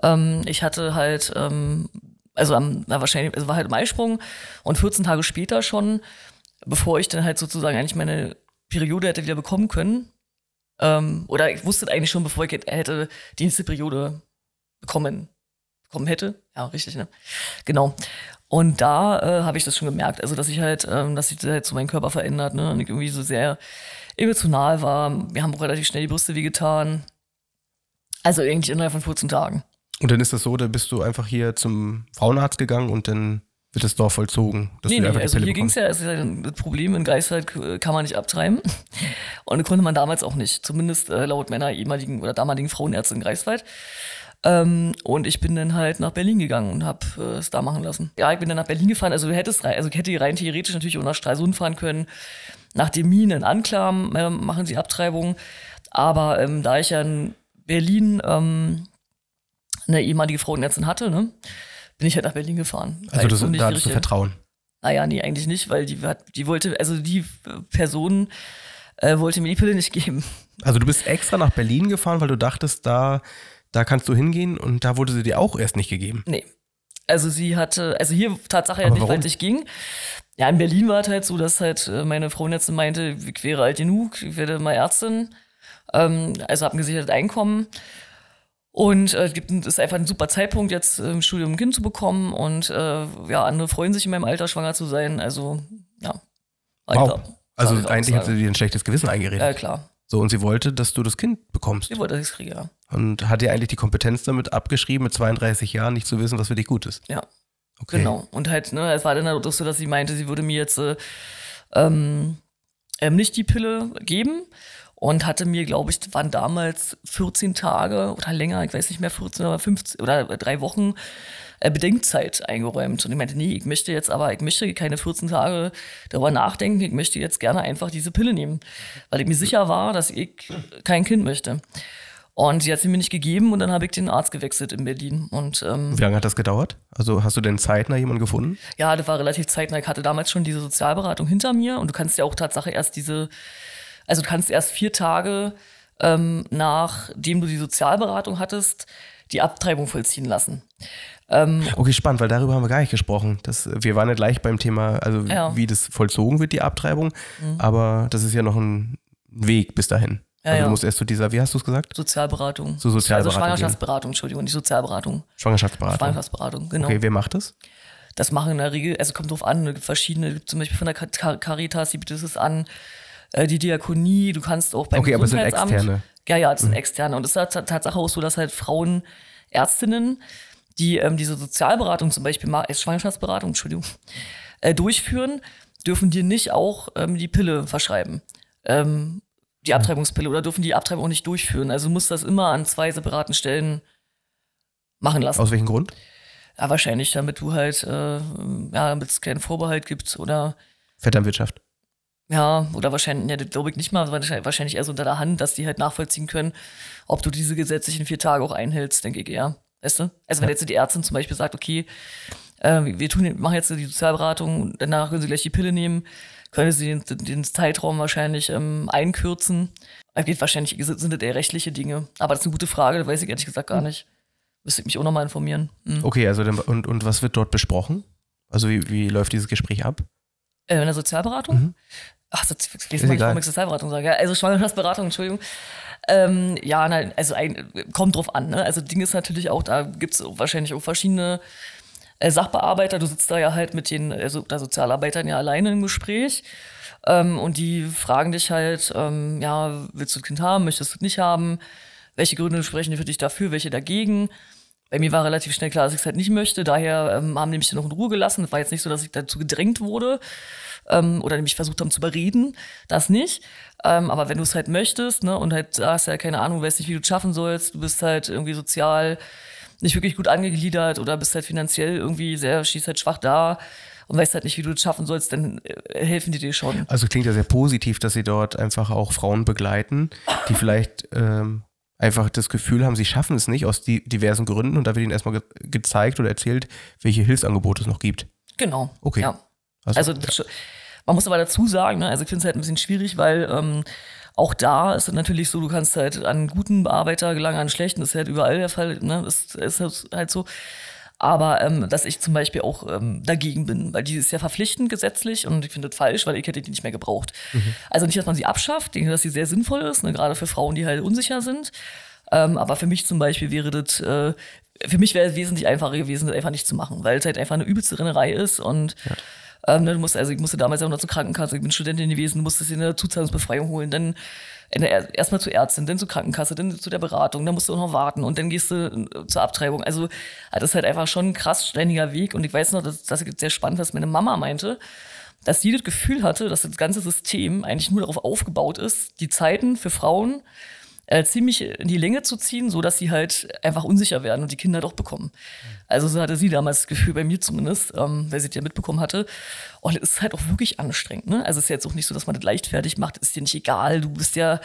Ähm, ich hatte halt, ähm, also am, na, wahrscheinlich, es also war halt im Eisprung und 14 Tage später schon, bevor ich dann halt sozusagen eigentlich meine Periode hätte wieder bekommen können, ähm, oder ich wusste eigentlich schon, bevor ich hätte die nächste Periode bekommen, bekommen hätte. Ja, richtig, ne? Genau. Und da äh, habe ich das schon gemerkt, also dass ich halt, ähm, dass sich halt so mein Körper verändert, ne? Und ich irgendwie so sehr emotional war. Wir haben auch relativ schnell die Brüste wehgetan. Also irgendwie innerhalb von 14 Tagen. Und dann ist das so, da bist du einfach hier zum Frauenarzt gegangen und dann wird das Dorf vollzogen. nee, nee, also hier ging es ja, es ist ja ein Problem, in Greifswald kann man nicht abtreiben. Und konnte man damals auch nicht. Zumindest äh, laut meiner ehemaligen oder damaligen Frauenärzte in Greifswald. Ähm, und ich bin dann halt nach Berlin gegangen und habe äh, es da machen lassen. Ja, ich bin dann nach Berlin gefahren. Also hättest, also ich hätte rein theoretisch natürlich auch nach Stralsund fahren können nach dem Minen in Anklam äh, machen sie Abtreibungen. Aber ähm, da ich ja in Berlin ähm, eine ehemalige Frauenärztin hatte, ne, bin ich halt nach Berlin gefahren. Also das, da hattest du Vertrauen? Naja, nee, eigentlich nicht, weil die, die wollte, also die Person äh, wollte mir die Pille nicht geben. Also du bist extra nach Berlin gefahren, weil du dachtest, da, da kannst du hingehen und da wurde sie dir auch erst nicht gegeben. Nee. Also sie hatte, also hier Tatsache ja nicht, weil es nicht ging. Ja, in Berlin war es halt so, dass halt äh, meine jetzt meinte, ich wäre alt genug, ich werde mal Ärztin. Ähm, also habe ein gesichertes Einkommen. Und äh, gibt, ist einfach ein super Zeitpunkt, jetzt im Studium ein Kind zu bekommen. Und äh, ja, andere freuen sich in meinem Alter, schwanger zu sein. Also, ja. Wow. Also eigentlich hat sie dir ein schlechtes Gewissen eingeredet. Ja, klar. So, und sie wollte, dass du das Kind bekommst. Sie wollte, dass ich es kriege, ja. Und hat dir eigentlich die Kompetenz damit abgeschrieben, mit 32 Jahren nicht zu wissen, was für dich gut ist? Ja. Okay. Genau. Und halt, ne, es war dann halt auch so, dass sie meinte, sie würde mir jetzt äh, ähm, ähm, nicht die Pille geben und hatte mir, glaube ich, waren damals 14 Tage oder länger, ich weiß nicht mehr, 14 oder 15 oder drei Wochen äh, Bedenkzeit eingeräumt. Und ich meinte, nee, ich möchte jetzt aber, ich möchte keine 14 Tage darüber nachdenken, ich möchte jetzt gerne einfach diese Pille nehmen, weil ich mir sicher war, dass ich kein Kind möchte. Und sie hat sie mir nicht gegeben und dann habe ich den Arzt gewechselt in Berlin. Und, ähm, Wie lange hat das gedauert? Also hast du denn zeitnah jemanden gefunden? Ja, das war relativ zeitnah. Ich hatte damals schon diese Sozialberatung hinter mir und du kannst ja auch Tatsache erst diese, also du kannst erst vier Tage ähm, nachdem du die Sozialberatung hattest, die Abtreibung vollziehen lassen. Ähm, okay, spannend, weil darüber haben wir gar nicht gesprochen. Das, wir waren ja gleich beim Thema, also ja. wie das vollzogen wird, die Abtreibung. Mhm. Aber das ist ja noch ein Weg bis dahin. Ja, also du musst erst zu dieser, wie hast du es gesagt? Sozialberatung. Zu Sozialberatung. Also Schwangerschaftsberatung, Entschuldigung, nicht Sozialberatung. Schwangerschaftsberatung. Schwangerschaftsberatung, genau. Okay, wer macht das? Das machen in der Regel, also kommt drauf an, verschiedene, zum Beispiel von der Caritas, die bietet es an, äh, die Diakonie, du kannst auch beim Okay, aber es sind externe. Ja, ja, das sind mhm. externe. Und es ist Tatsache auch so, dass halt Frauen, Ärztinnen, die ähm, diese Sozialberatung zum Beispiel, äh, Schwangerschaftsberatung, Entschuldigung, äh, durchführen, dürfen dir nicht auch ähm, die Pille verschreiben. Ähm, die Abtreibungspille oder dürfen die Abtreibung auch nicht durchführen. Also muss das immer an zwei separaten Stellen machen lassen. Aus welchem Grund? Ja, wahrscheinlich, damit du halt, äh, ja, damit es keinen Vorbehalt gibt oder. Vetternwirtschaft. Ja, oder wahrscheinlich, ja, das glaube ich nicht mal, wahrscheinlich eher so unter der Hand, dass die halt nachvollziehen können, ob du diese gesetzlichen vier Tage auch einhältst, denke ich eher. Weißt du? Also wenn jetzt die Ärztin zum Beispiel sagt, okay, äh, wir tun, machen jetzt die Sozialberatung, danach können sie gleich die Pille nehmen, können sie den, den Zeitraum wahrscheinlich ähm, einkürzen. Es geht wahrscheinlich, sind das eher rechtliche Dinge. Aber das ist eine gute Frage, das weiß ich ehrlich gesagt gar nicht. Müsste ich mich auch nochmal informieren. Mhm. Okay, also und, und was wird dort besprochen? Also wie, wie läuft dieses Gespräch ab? Äh, in der Sozialberatung? Mhm. Ach, das ist mal warum ich Sozialberatung sage. Also Schwangerschaftsberatung, Entschuldigung. Ähm, ja, nein, also ein, kommt drauf an. Ne? Also Ding ist natürlich auch, da gibt es wahrscheinlich auch verschiedene äh, Sachbearbeiter. Du sitzt da ja halt mit den also, der Sozialarbeitern ja alleine im Gespräch. Ähm, und die fragen dich halt, ähm, ja, willst du ein Kind haben, möchtest du es nicht haben? Welche Gründe sprechen für dich dafür, welche dagegen? Bei mir war relativ schnell klar, dass ich es halt nicht möchte. Daher ähm, haben die mich dann noch in Ruhe gelassen. Es war jetzt nicht so, dass ich dazu gedrängt wurde ähm, oder mich versucht haben zu überreden. Das nicht. Ähm, aber wenn du es halt möchtest ne, und halt hast ja keine Ahnung, weißt nicht, wie du es schaffen sollst, du bist halt irgendwie sozial nicht wirklich gut angegliedert oder bist halt finanziell irgendwie sehr, schießt halt schwach da und weißt halt nicht, wie du es schaffen sollst, dann äh, helfen die dir schon. Also klingt ja sehr positiv, dass sie dort einfach auch Frauen begleiten, die vielleicht ähm, einfach das Gefühl haben, sie schaffen es nicht aus die diversen Gründen und da wird ihnen erstmal ge gezeigt oder erzählt, welche Hilfsangebote es noch gibt. Genau. Okay. Ja. Also, also ja. man muss aber dazu sagen, ne, also ich finde es halt ein bisschen schwierig, weil ähm, auch da ist es natürlich so, du kannst halt an einen guten Bearbeiter gelangen, an einen schlechten, das ist halt überall der Fall, ne? Das ist halt so. Aber ähm, dass ich zum Beispiel auch ähm, dagegen bin, weil die ist ja verpflichtend gesetzlich und ich finde das falsch, weil ich hätte die nicht mehr gebraucht. Mhm. Also nicht, dass man sie abschafft, ich denke, dass sie sehr sinnvoll ist, ne, gerade für Frauen, die halt unsicher sind. Ähm, aber für mich zum Beispiel wäre das, äh, für mich wäre es wesentlich einfacher gewesen, das einfach nicht zu machen, weil es halt einfach eine übelste Rennerei ist und ja. Ähm, ne, du musst, also ich musste damals auch noch zur Krankenkasse, ich bin Studentin gewesen, musstest dir eine Zuzahlungsbefreiung holen, dann erstmal zur Ärztin, dann zur Krankenkasse, dann zu der Beratung, dann musst du auch noch warten und dann gehst du äh, zur Abtreibung. Also das ist halt einfach schon ein krass ständiger Weg und ich weiß noch, dass das sehr spannend, was meine Mama meinte, dass sie das Gefühl hatte, dass das ganze System eigentlich nur darauf aufgebaut ist, die Zeiten für Frauen äh, ziemlich in die Länge zu ziehen, so dass sie halt einfach unsicher werden und die Kinder doch bekommen. Also so hatte sie damals das Gefühl, bei mir zumindest, ähm, weil sie das ja mitbekommen hatte. Und es ist halt auch wirklich anstrengend. Ne? Also es ist jetzt auch nicht so, dass man das leichtfertig macht, ist dir nicht egal, du bist ja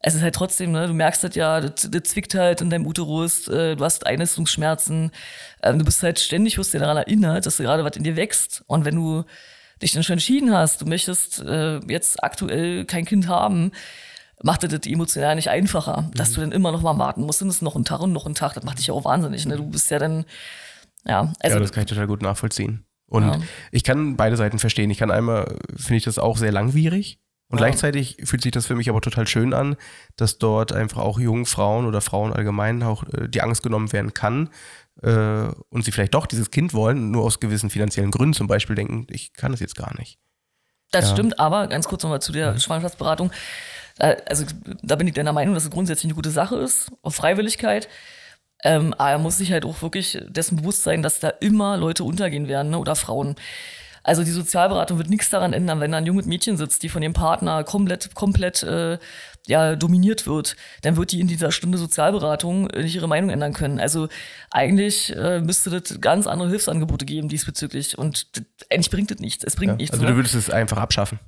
es ist halt trotzdem, ne, du merkst das ja, das, das zwickt halt in deinem Uterus, äh, du hast Einnistungsschmerzen, äh, du bist halt ständig, wirst dir daran erinnert, dass gerade was in dir wächst. Und wenn du dich dann schon entschieden hast, du möchtest äh, jetzt aktuell kein Kind haben, macht das emotional nicht einfacher, mhm. dass du dann immer noch mal warten musst. Und es ist noch ein Tag und noch ein Tag. Das macht dich ja auch wahnsinnig. Ne? Du bist ja dann, ja. Also, ja, das kann ich total gut nachvollziehen. Und ja. ich kann beide Seiten verstehen. Ich kann einmal, finde ich das auch sehr langwierig. Und ja. gleichzeitig fühlt sich das für mich aber total schön an, dass dort einfach auch jungen Frauen oder Frauen allgemein auch äh, die Angst genommen werden kann äh, und sie vielleicht doch dieses Kind wollen, nur aus gewissen finanziellen Gründen zum Beispiel denken, ich kann es jetzt gar nicht. Das ja. stimmt, aber ganz kurz nochmal zu der mhm. Schwangerschaftsberatung. Äh, also da bin ich deiner Meinung, dass es grundsätzlich eine gute Sache ist, auf Freiwilligkeit. Ähm, aber er muss sich halt auch wirklich dessen bewusst sein, dass da immer Leute untergehen werden ne? oder Frauen. Also die Sozialberatung wird nichts daran ändern, wenn da ein junges Mädchen sitzt, die von ihrem Partner komplett, komplett äh, ja, dominiert wird, dann wird die in dieser Stunde Sozialberatung nicht ihre Meinung ändern können. Also eigentlich äh, müsste das ganz andere Hilfsangebote geben diesbezüglich. Und eigentlich bringt das nichts. Es bringt ja, nichts. Also du ne? würdest es einfach abschaffen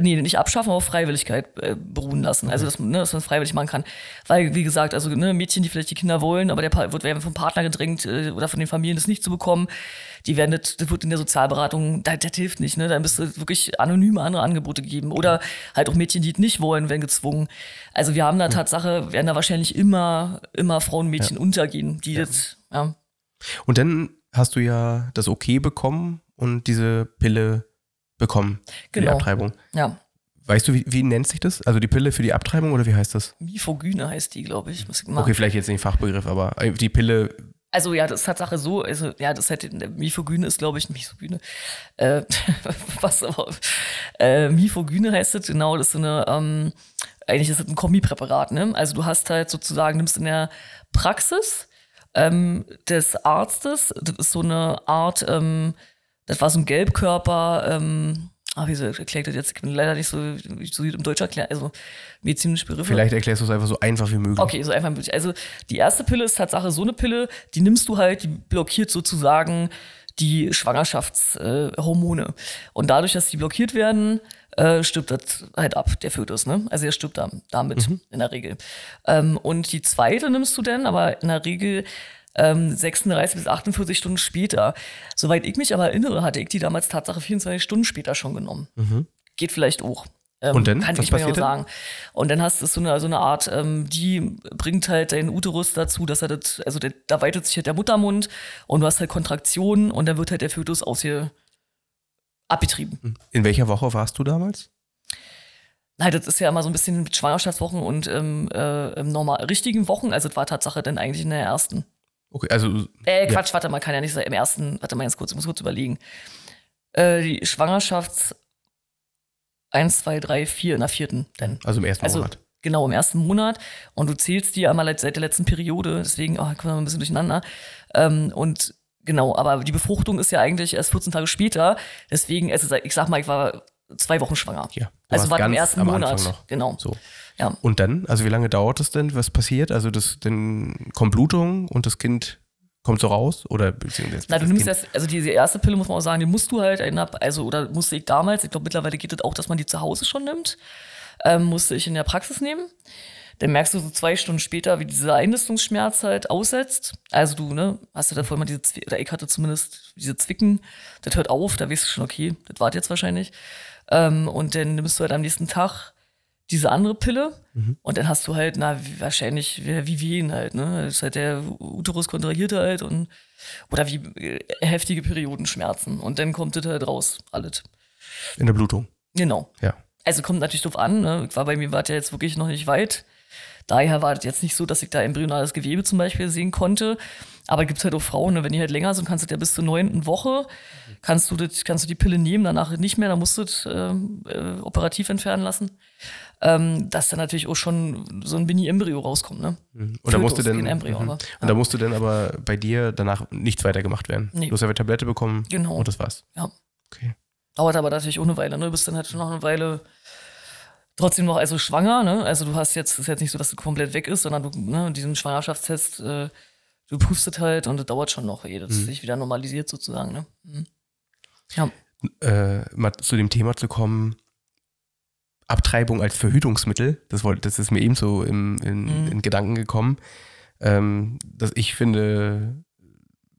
nee, nicht abschaffen, aber auf Freiwilligkeit äh, beruhen lassen. Also, dass, ne, dass man es freiwillig machen kann. Weil, wie gesagt, also ne, Mädchen, die vielleicht die Kinder wollen, aber der pa wird werden vom Partner gedrängt äh, oder von den Familien das nicht zu bekommen, die werden das, das wird in der Sozialberatung, das, das hilft nicht, ne? Da müsste wirklich anonyme andere Angebote geben. Oder halt auch Mädchen, die es nicht wollen, werden gezwungen. Also wir haben da Tatsache, werden da wahrscheinlich immer, immer Frauen und Mädchen ja. untergehen, die ja. jetzt, ja. Und dann hast du ja das Okay bekommen und diese Pille bekommen genau. die Abtreibung. Ja. Weißt du, wie, wie, nennt sich das? Also die Pille für die Abtreibung oder wie heißt das? Mifogyne heißt die, glaube ich. Ich okay, vielleicht jetzt nicht Fachbegriff, aber äh, die Pille. Also ja, das ist Tatsache so, also ja, das hat Mifogyne ist, glaube ich, Mifogyne. Äh, was aber äh, Mifogyne heißt es, genau, das ist so eine, ähm, eigentlich ist es ein Kombipräparat, ne? Also du hast halt sozusagen, nimmst in der Praxis ähm, des Arztes, das ist so eine Art, ähm, das war so ein Gelbkörper, ähm, ah, wieso erklärt das jetzt? Ich kann leider nicht so, so im Deutsch erklären, also medizinische Begriffe. Vielleicht erklärst du es einfach so einfach wie möglich. Okay, so einfach wie möglich. Also die erste Pille ist Tatsache so eine Pille, die nimmst du halt, die blockiert sozusagen die Schwangerschaftshormone. Äh, und dadurch, dass die blockiert werden, äh, stirbt das halt ab, der Fötus. Ne? Also er stirbt da, damit mhm. in der Regel. Ähm, und die zweite nimmst du dann, aber in der Regel ähm, 36 bis 48 Stunden später. Soweit ich mich aber erinnere, hatte ich die damals Tatsache 24 Stunden später schon genommen. Mhm. Geht vielleicht auch. Ähm, und dann? Kann Was ich mir auch sagen. Und dann hast du so eine, so eine Art, ähm, die bringt halt deinen Uterus dazu, dass er das, also der, da weitet sich halt der Muttermund und du hast halt Kontraktionen und dann wird halt der Fötus aus hier abgetrieben. In welcher Woche warst du damals? Nein, das ist ja immer so ein bisschen mit Schwangerschaftswochen und ähm, äh, normal richtigen Wochen. Also das war Tatsache dann eigentlich in der ersten. Okay, also. Äh, Quatsch, ja. warte mal, kann ja nicht sein. Im ersten, warte mal ganz kurz, ich muss kurz überlegen. Äh, die Schwangerschafts 1, 2, 3, 4 in der vierten dann. Also im ersten also, Monat. Genau, im ersten Monat. Und du zählst die einmal seit der letzten Periode, deswegen, oh, kommen wir ein bisschen durcheinander. Ähm, und genau, aber die Befruchtung ist ja eigentlich erst 14 Tage später. Deswegen, also ich sag mal, ich war zwei Wochen schwanger. Ja. Also war im ersten Monat. Noch. Genau. So. Ja. Und dann, also wie lange dauert es denn? Was passiert? Also das, dann kommt Blutung und das Kind kommt so raus oder beziehungsweise Na, du nimmst das, also diese erste Pille muss man auch sagen, die musst du halt, also oder musste ich damals, ich glaube mittlerweile geht es das auch, dass man die zu Hause schon nimmt, ähm, musste ich in der Praxis nehmen. Dann merkst du so zwei Stunden später, wie dieser Einnistungsschmerz halt aussetzt. Also du, ne, hast du da vorhin mal diese, Zwicken, oder ich hatte zumindest diese Zwicken, das hört auf, da weißt du schon, okay, das war jetzt wahrscheinlich. Ähm, und dann nimmst du halt am nächsten Tag diese andere Pille mhm. und dann hast du halt, na, wahrscheinlich wie Wehen halt, ne? Das ist halt der Uterus kontrahiert halt und oder wie äh, heftige Periodenschmerzen und dann kommt das halt raus, alles. In der Blutung. Genau. Ja. Also kommt natürlich drauf an, ne? War bei mir war ja jetzt wirklich noch nicht weit. Daher war das jetzt nicht so, dass ich da embryonales Gewebe zum Beispiel sehen konnte. Aber gibt es halt auch Frauen, ne? wenn die halt länger sind, kannst du ja bis zur neunten Woche, kannst du, das, kannst du die Pille nehmen, danach nicht mehr, dann musst du das äh, äh, operativ entfernen lassen. Ähm, dass dann natürlich auch schon so ein Mini-Embryo rauskommt. Ne? Mhm. Und da musste dann, Embryo, mhm. aber, ja. und da musste dann aber bei dir danach nichts weiter gemacht werden. Nee. Du hast ja eine Tablette bekommen genau. und das war's. Ja. Okay. Dauert aber natürlich auch eine Weile. Ne? Du bist dann halt schon noch eine Weile trotzdem noch also schwanger, ne? Also du hast jetzt, ist jetzt nicht so, dass du komplett weg ist, sondern du, ne, diesen Schwangerschaftstest, äh, du prüfst halt und das dauert schon noch, ehe das mhm. sich wieder normalisiert sozusagen, ne? Mhm. Ja. Äh, mal zu dem Thema zu kommen, Abtreibung als Verhütungsmittel, das, wollte, das ist mir eben so im, in, mhm. in Gedanken gekommen. Ähm, dass ich finde,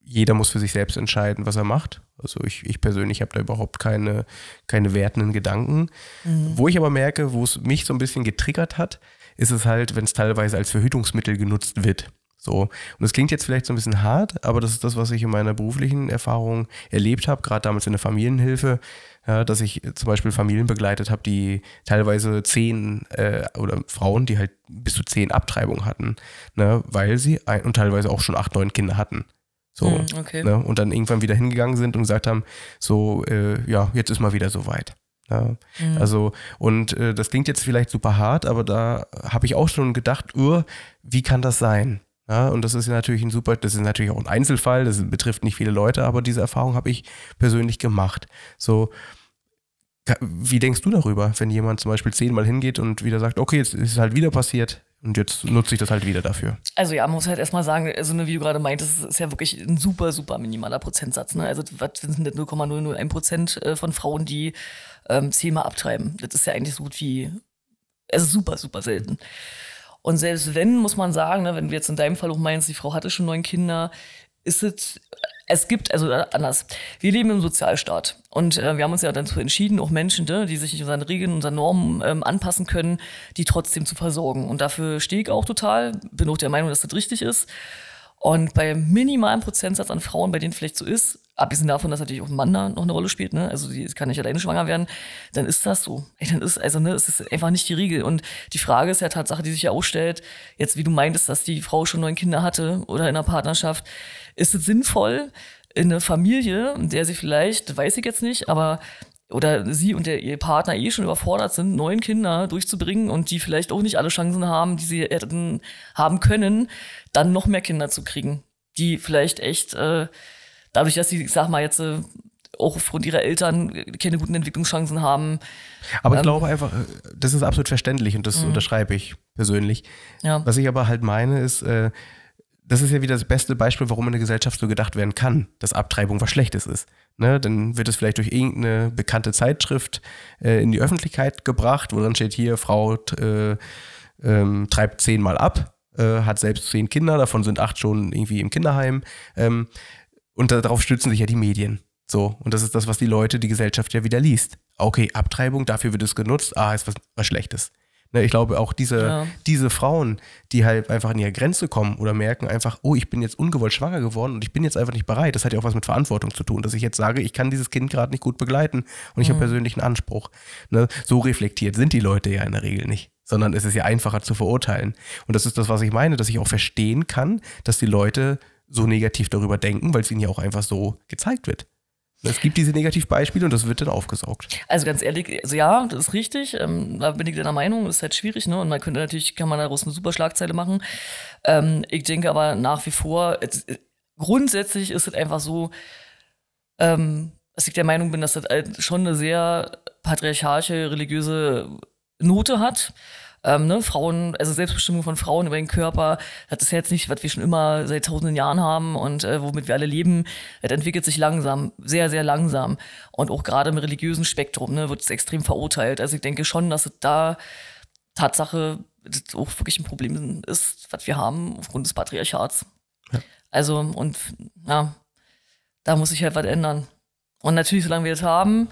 jeder muss für sich selbst entscheiden, was er macht. Also ich, ich persönlich habe da überhaupt keine, keine wertenden Gedanken. Mhm. Wo ich aber merke, wo es mich so ein bisschen getriggert hat, ist es halt, wenn es teilweise als Verhütungsmittel genutzt wird. So. Und das klingt jetzt vielleicht so ein bisschen hart, aber das ist das, was ich in meiner beruflichen Erfahrung erlebt habe, gerade damals in der Familienhilfe, ja, dass ich zum Beispiel Familien begleitet habe, die teilweise zehn äh, oder Frauen, die halt bis zu zehn Abtreibungen hatten, ne, weil sie ein, und teilweise auch schon acht, neun Kinder hatten. So, hm, okay. ne, und dann irgendwann wieder hingegangen sind und gesagt haben, so, äh, ja, jetzt ist mal wieder soweit. Ja, mhm. Also, und äh, das klingt jetzt vielleicht super hart, aber da habe ich auch schon gedacht, uh, wie kann das sein? Ja, und das ist ja natürlich ein super, das ist natürlich auch ein Einzelfall, das betrifft nicht viele Leute, aber diese Erfahrung habe ich persönlich gemacht. So, wie denkst du darüber, wenn jemand zum Beispiel zehnmal hingeht und wieder sagt, okay, jetzt ist es halt wieder passiert, und jetzt nutze ich das halt wieder dafür. Also ja, man muss halt erstmal sagen, also ne, wie du gerade meintest, ist ja wirklich ein super, super minimaler Prozentsatz. Ne? Also was sind denn 0,001 Prozent äh, von Frauen, die ähm, zehnmal abtreiben? Das ist ja eigentlich so gut wie, also super, super selten. Und selbst wenn, muss man sagen, ne, wenn du jetzt in deinem Fall auch meinst, die Frau hatte schon neun Kinder, ist es es gibt, also äh, anders, wir leben im Sozialstaat und äh, wir haben uns ja dazu entschieden, auch Menschen, ne, die sich nicht unseren Regeln, unseren Normen ähm, anpassen können, die trotzdem zu versorgen. Und dafür stehe ich auch total, bin auch der Meinung, dass das richtig ist. Und bei minimalen Prozentsatz an Frauen, bei denen vielleicht so ist, abgesehen davon, dass natürlich auch ein Mann da noch eine Rolle spielt, ne, also die kann nicht alleine schwanger werden, dann ist das so. Ey, dann ist, also, ne, es ist einfach nicht die Regel. Und die Frage ist ja Tatsache, die sich ja auch stellt, jetzt wie du meintest, dass die Frau schon neun Kinder hatte oder in einer Partnerschaft, ist es sinnvoll, in eine Familie, in der sie vielleicht, weiß ich jetzt nicht, aber oder sie und der, ihr Partner eh schon überfordert sind, neun Kinder durchzubringen und die vielleicht auch nicht alle Chancen haben, die sie hätten haben können, dann noch mehr Kinder zu kriegen, die vielleicht echt äh, dadurch, dass sie, ich sag mal jetzt, äh, auch aufgrund ihrer Eltern keine guten Entwicklungschancen haben. Aber ich ähm, glaube einfach, äh, das ist absolut verständlich und das mhm. unterschreibe ich persönlich. Ja. Was ich aber halt meine, ist, äh, das ist ja wieder das beste Beispiel, warum in der Gesellschaft so gedacht werden kann, dass Abtreibung was Schlechtes ist. Ne? Dann wird es vielleicht durch irgendeine bekannte Zeitschrift äh, in die Öffentlichkeit gebracht, wo dann steht hier, Frau äh, ähm, treibt zehnmal ab, äh, hat selbst zehn Kinder, davon sind acht schon irgendwie im Kinderheim. Ähm, und darauf stützen sich ja die Medien. So, und das ist das, was die Leute, die Gesellschaft ja wieder liest. Okay, Abtreibung, dafür wird es genutzt, ah, ist was, was Schlechtes. Ne, ich glaube auch diese, ja. diese Frauen, die halt einfach an ihre Grenze kommen oder merken einfach, oh, ich bin jetzt ungewollt schwanger geworden und ich bin jetzt einfach nicht bereit. Das hat ja auch was mit Verantwortung zu tun, dass ich jetzt sage, ich kann dieses Kind gerade nicht gut begleiten und ich mhm. habe persönlichen Anspruch. Ne? So reflektiert sind die Leute ja in der Regel nicht sondern es ist ja einfacher zu verurteilen. Und das ist das, was ich meine, dass ich auch verstehen kann, dass die Leute so negativ darüber denken, weil es ihnen ja auch einfach so gezeigt wird. Es gibt diese Negativbeispiele und das wird dann aufgesaugt. Also ganz ehrlich, also ja, das ist richtig. Ähm, da bin ich deiner Meinung, das ist halt schwierig, ne? Und man könnte natürlich, kann man daraus eine super Schlagzeile machen. Ähm, ich denke aber nach wie vor, es, grundsätzlich ist es einfach so, ähm, dass ich der Meinung bin, dass das halt schon eine sehr patriarchalische, religiöse Note hat. Ähm, ne, Frauen, also Selbstbestimmung von Frauen über den Körper, das ist jetzt nicht, was wir schon immer seit tausenden Jahren haben und äh, womit wir alle leben. Das entwickelt sich langsam, sehr, sehr langsam. Und auch gerade im religiösen Spektrum ne, wird es extrem verurteilt. Also ich denke schon, dass es da Tatsache auch wirklich ein Problem ist, was wir haben aufgrund des Patriarchats. Ja. Also, und ja, da muss sich halt was ändern. Und natürlich, solange wir das haben,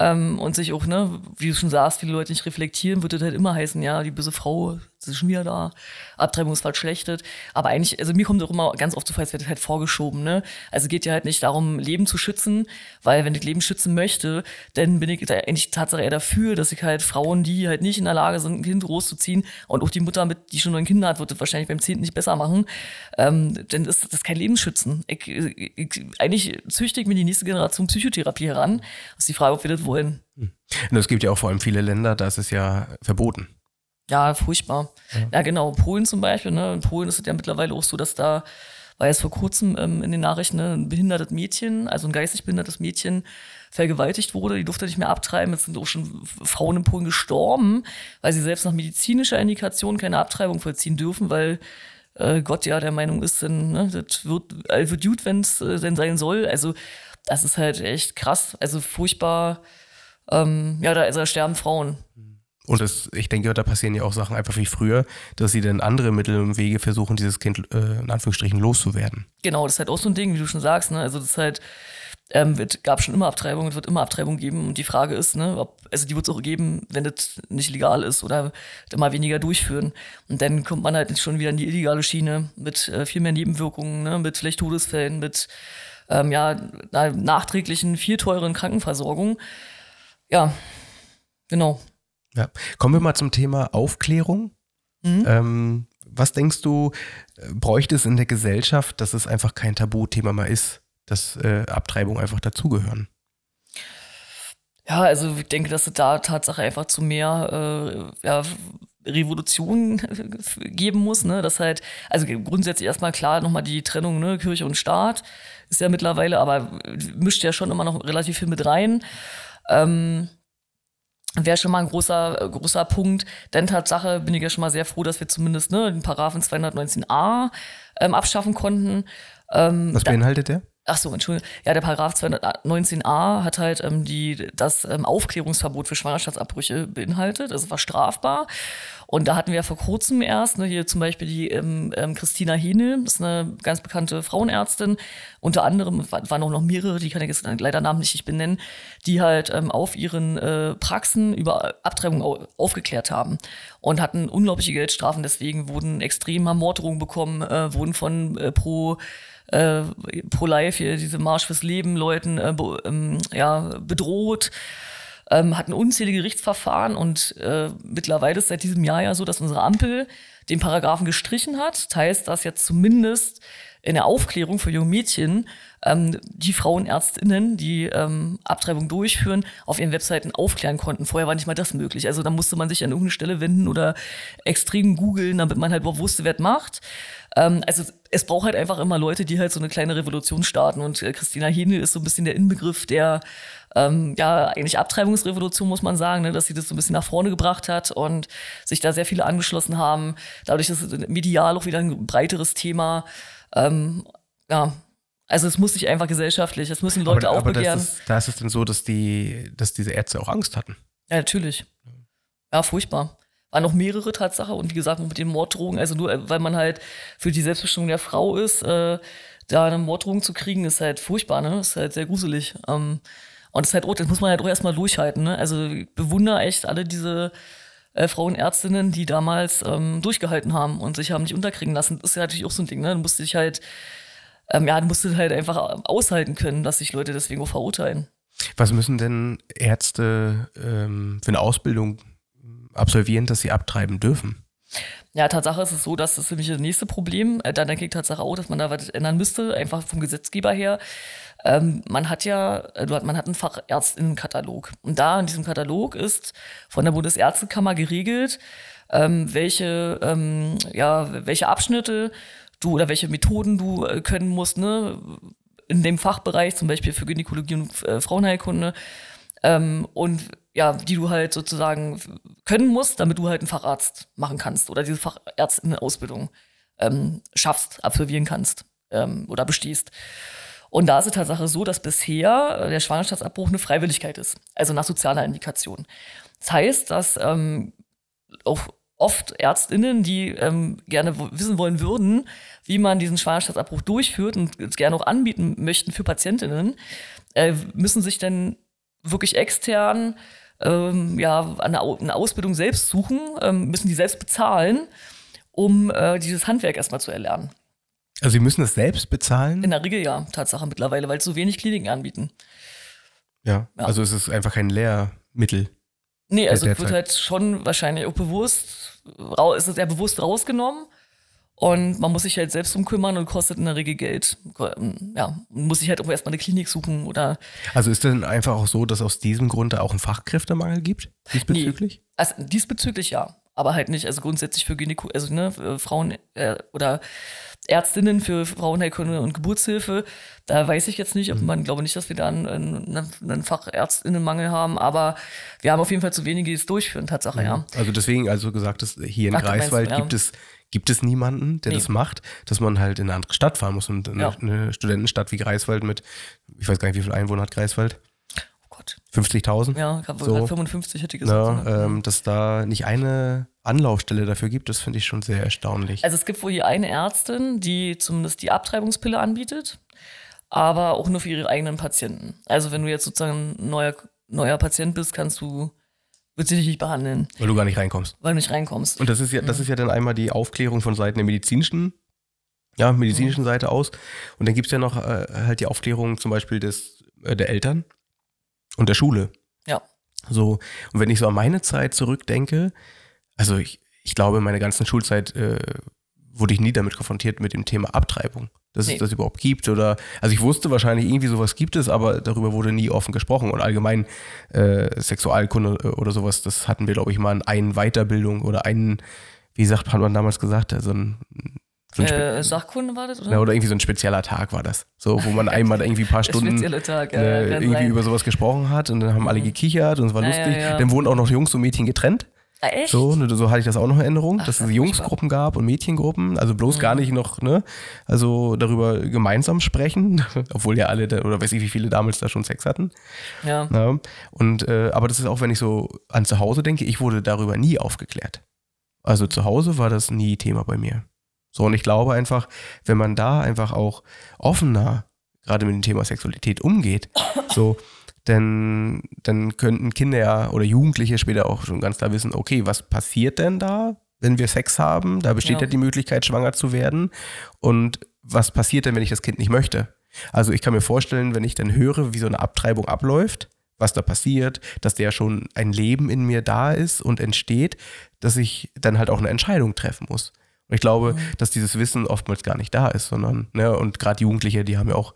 ähm, und sich auch, ne, wie du schon sagst, viele Leute nicht reflektieren, würde das halt immer heißen, ja, die böse Frau ist schon wieder da, Abtreibung ist verschlechtet. Aber eigentlich, also mir kommt auch immer ganz oft so vor, als wird halt vorgeschoben, ne? Also geht ja halt nicht darum, Leben zu schützen, weil wenn ich Leben schützen möchte, dann bin ich da eigentlich Tatsache eher dafür, dass ich halt Frauen, die halt nicht in der Lage sind, ein Kind großzuziehen und auch die Mutter, mit, die schon neun Kinder hat, wird das wahrscheinlich beim Zehnten nicht besser machen, ähm, dann ist das kein Lebensschützen. Ich, ich, eigentlich züchtige ich mir die nächste Generation Psychotherapie heran. Das ist die Frage, ob wir das wollen. Und es gibt ja auch vor allem viele Länder, da ist es ja verboten. Ja, furchtbar. Ja. ja, genau. Polen zum Beispiel. Ne? In Polen ist es ja mittlerweile auch so, dass da, war jetzt vor kurzem ähm, in den Nachrichten, ne, ein behindertes Mädchen, also ein geistig behindertes Mädchen, vergewaltigt wurde. Die durfte nicht mehr abtreiben. Es sind auch schon Frauen in Polen gestorben, weil sie selbst nach medizinischer Indikation keine Abtreibung vollziehen dürfen, weil äh, Gott ja der Meinung ist, denn, ne, das wird, äh, wird gut, wenn es äh, denn sein soll. Also, das ist halt echt krass. Also furchtbar. Ähm, ja, da, also da sterben Frauen. Und das, ich denke, da passieren ja auch Sachen einfach wie früher, dass sie dann andere Mittel und Wege versuchen, dieses Kind äh, in Anführungsstrichen loszuwerden. Genau, das ist halt auch so ein Ding, wie du schon sagst. Ne? Also das halt, ähm, wird, gab schon immer Abtreibung, es wird immer Abtreibung geben. Und die Frage ist, ne, ob, also die wird es auch geben, wenn das nicht legal ist oder immer weniger durchführen. Und dann kommt man halt schon wieder in die illegale Schiene mit äh, viel mehr Nebenwirkungen, ne? mit vielleicht Todesfällen, mit ähm, ja, nachträglichen, viel teuren Krankenversorgung. Ja, genau. Ja. Kommen wir mal zum Thema Aufklärung. Mhm. Ähm, was denkst du, äh, bräuchte es in der Gesellschaft, dass es einfach kein Tabuthema mehr ist, dass äh, Abtreibung einfach dazugehören? Ja, also ich denke, dass es da Tatsache einfach zu mehr äh, ja, Revolution geben muss, ne? Das halt, also grundsätzlich erstmal klar nochmal die Trennung, ne, Kirche und Staat ist ja mittlerweile, aber mischt ja schon immer noch relativ viel mit rein. Ähm, wäre schon mal ein großer, großer Punkt. Denn Tatsache bin ich ja schon mal sehr froh, dass wir zumindest ne, den Paragraphen 219a ähm, abschaffen konnten. Ähm, Was beinhaltet der? Ach so, Entschuldigung. Ja, der Paragraph 219a hat halt ähm, die, das ähm, Aufklärungsverbot für Schwangerschaftsabbrüche beinhaltet. Das war strafbar. Und da hatten wir vor kurzem erst, ne, hier zum Beispiel die ähm, ähm, Christina Henel, das ist eine ganz bekannte Frauenärztin, unter anderem waren auch noch mehrere, die kann ich jetzt leider namentlich nicht benennen, die halt ähm, auf ihren äh, Praxen über Abtreibung au aufgeklärt haben und hatten unglaubliche Geldstrafen. Deswegen wurden extreme Ermordungen bekommen, äh, wurden von äh, pro äh, pro Life hier diese Marsch fürs Leben Leuten äh, be, ähm, ja, bedroht ähm, hatten unzählige Gerichtsverfahren und äh, mittlerweile ist seit diesem Jahr ja so, dass unsere Ampel den Paragraphen gestrichen hat. Das heißt, dass jetzt zumindest in der Aufklärung für junge Mädchen ähm, die Frauenärztinnen, die ähm, Abtreibung durchführen, auf ihren Webseiten aufklären konnten. Vorher war nicht mal das möglich. Also da musste man sich an irgendeine Stelle wenden oder extrem googeln, damit man halt überhaupt wusste, wer es macht. Ähm, also es braucht halt einfach immer Leute, die halt so eine kleine Revolution starten. Und äh, Christina Henel ist so ein bisschen der Inbegriff der ähm, ja, eigentlich Abtreibungsrevolution, muss man sagen, ne, dass sie das so ein bisschen nach vorne gebracht hat und sich da sehr viele angeschlossen haben. Dadurch ist es medial auch wieder ein breiteres Thema. Ähm, ja, also es muss sich einfach gesellschaftlich, es müssen Leute aber, aufbegehren. Aber da ist es denn so, dass die, dass diese Ärzte auch Angst hatten. Ja, natürlich. Ja, furchtbar. Waren noch mehrere Tatsachen und wie gesagt, mit den Morddrohungen, also nur äh, weil man halt für die Selbstbestimmung der Frau ist, äh, da eine Morddrohung zu kriegen, ist halt furchtbar, ne? Ist halt sehr gruselig. Ähm, und das ist halt, das muss man halt auch erstmal durchhalten, ne? Also ich bewundere echt alle diese äh, Frauenärztinnen, die damals ähm, durchgehalten haben und sich haben nicht unterkriegen lassen. Das ist ja natürlich auch so ein Ding, ne? Du musst dich halt, ähm, ja, du musst halt einfach aushalten können, dass sich Leute deswegen auch verurteilen. Was müssen denn Ärzte ähm, für eine Ausbildung absolvieren, dass sie abtreiben dürfen? Ja, Tatsache ist es so, dass das nämlich das nächste Problem, äh, dann denke ich Tatsache auch, dass man da was ändern müsste, einfach vom Gesetzgeber her. Ähm, man hat ja, äh, man hat einen Fachärztinnenkatalog. Und da in diesem Katalog ist von der Bundesärztekammer geregelt, ähm, welche, ähm, ja, welche Abschnitte du oder welche Methoden du äh, können musst, ne? In dem Fachbereich, zum Beispiel für Gynäkologie und äh, Frauenheilkunde. Ähm, und ja, die du halt sozusagen können musst, damit du halt einen Facharzt machen kannst oder diese Fachärztinnen-Ausbildung ähm, schaffst, absolvieren kannst ähm, oder bestehst. Und da ist es Tatsache so, dass bisher äh, der Schwangerschaftsabbruch eine Freiwilligkeit ist, also nach sozialer Indikation. Das heißt, dass ähm, auch oft Ärztinnen, die ähm, gerne wissen wollen würden, wie man diesen Schwangerschaftsabbruch durchführt und es gerne auch anbieten möchten für Patientinnen, äh, müssen sich dann wirklich extern ähm, ja, eine, eine, Ausbildung selbst suchen, ähm, müssen die selbst bezahlen, um äh, dieses Handwerk erstmal zu erlernen. Also Sie müssen es selbst bezahlen? In der Regel ja, Tatsache mittlerweile, weil es so wenig Kliniken anbieten. Ja, ja. also es ist einfach kein Lehrmittel. Nee, also es wird halt schon wahrscheinlich auch bewusst, ist es ja bewusst rausgenommen. Und man muss sich halt selbst drum kümmern und kostet in der Regel Geld. Ja, muss sich halt auch erstmal eine Klinik suchen oder. Also ist denn einfach auch so, dass aus diesem Grund auch einen Fachkräftemangel gibt? Diesbezüglich? Nee, also diesbezüglich ja. Aber halt nicht, also grundsätzlich für Gynäko, also ne, Frauen äh, oder Ärztinnen für Frauenheilkunde und Geburtshilfe. Da weiß ich jetzt nicht, ob mhm. man, glaube nicht, dass wir da einen, einen Fachärztinnenmangel haben, aber wir haben auf jeden Fall zu wenige, die es durchführen, Tatsache, mhm. ja. Also deswegen, also gesagt, dass hier in Ach, Greifswald meinst, ja. gibt es gibt es niemanden, der nee. das macht, dass man halt in eine andere Stadt fahren muss. Und eine, ja. eine Studentenstadt wie Greifswald mit, ich weiß gar nicht, wie viele Einwohner hat Greifswald? Oh Gott. 50.000? Ja, so. 55 hätte ich gesagt. Ja, ähm, dass da nicht eine Anlaufstelle dafür gibt, das finde ich schon sehr erstaunlich. Also es gibt wohl hier eine Ärztin, die zumindest die Abtreibungspille anbietet, aber auch nur für ihre eigenen Patienten. Also wenn du jetzt sozusagen ein neuer, neuer Patient bist, kannst du wird sie dich nicht behandeln. Weil du gar nicht reinkommst. Weil du nicht reinkommst. Und das ist ja, das ist ja dann einmal die Aufklärung von Seiten der medizinischen, ja, medizinischen mhm. Seite aus. Und dann gibt es ja noch äh, halt die Aufklärung zum Beispiel des, äh, der Eltern und der Schule. Ja. So, und wenn ich so an meine Zeit zurückdenke, also ich, ich glaube, meine ganzen Schulzeit äh, wurde ich nie damit konfrontiert mit dem Thema Abtreibung dass nee. es das überhaupt gibt oder also ich wusste wahrscheinlich irgendwie sowas gibt es, aber darüber wurde nie offen gesprochen und allgemein äh, Sexualkunde äh, oder sowas, das hatten wir glaube ich mal in einen Weiterbildung oder einen, wie sagt hat man damals gesagt, so ein so äh, Sachkunde war das, oder? Ja, oder irgendwie so ein spezieller Tag war das. So, wo man einmal irgendwie ein paar Stunden Tag, äh, irgendwie sein. über sowas gesprochen hat und dann haben alle mhm. gekichert und es war ja, lustig. Ja, ja. Dann wurden auch noch Jungs und Mädchen getrennt. Ah, echt? So, ne, so hatte ich das auch noch in Erinnerung, Ach, dass es Jungsgruppen gab und Mädchengruppen, also bloß mhm. gar nicht noch, ne, also darüber gemeinsam sprechen, obwohl ja alle, da, oder weiß ich, wie viele damals da schon Sex hatten. Ja. ja und, äh, aber das ist auch, wenn ich so an zu Hause denke, ich wurde darüber nie aufgeklärt. Also zu Hause war das nie Thema bei mir. So, und ich glaube einfach, wenn man da einfach auch offener gerade mit dem Thema Sexualität umgeht, so, denn dann könnten Kinder ja oder Jugendliche später auch schon ganz klar wissen, okay, was passiert denn da, wenn wir Sex haben? Da besteht ja, ja die Möglichkeit, schwanger zu werden. Und was passiert denn, wenn ich das Kind nicht möchte? Also ich kann mir vorstellen, wenn ich dann höre, wie so eine Abtreibung abläuft, was da passiert, dass der schon ein Leben in mir da ist und entsteht, dass ich dann halt auch eine Entscheidung treffen muss. Ich glaube, mhm. dass dieses Wissen oftmals gar nicht da ist, sondern, ne, und gerade Jugendliche, die haben ja auch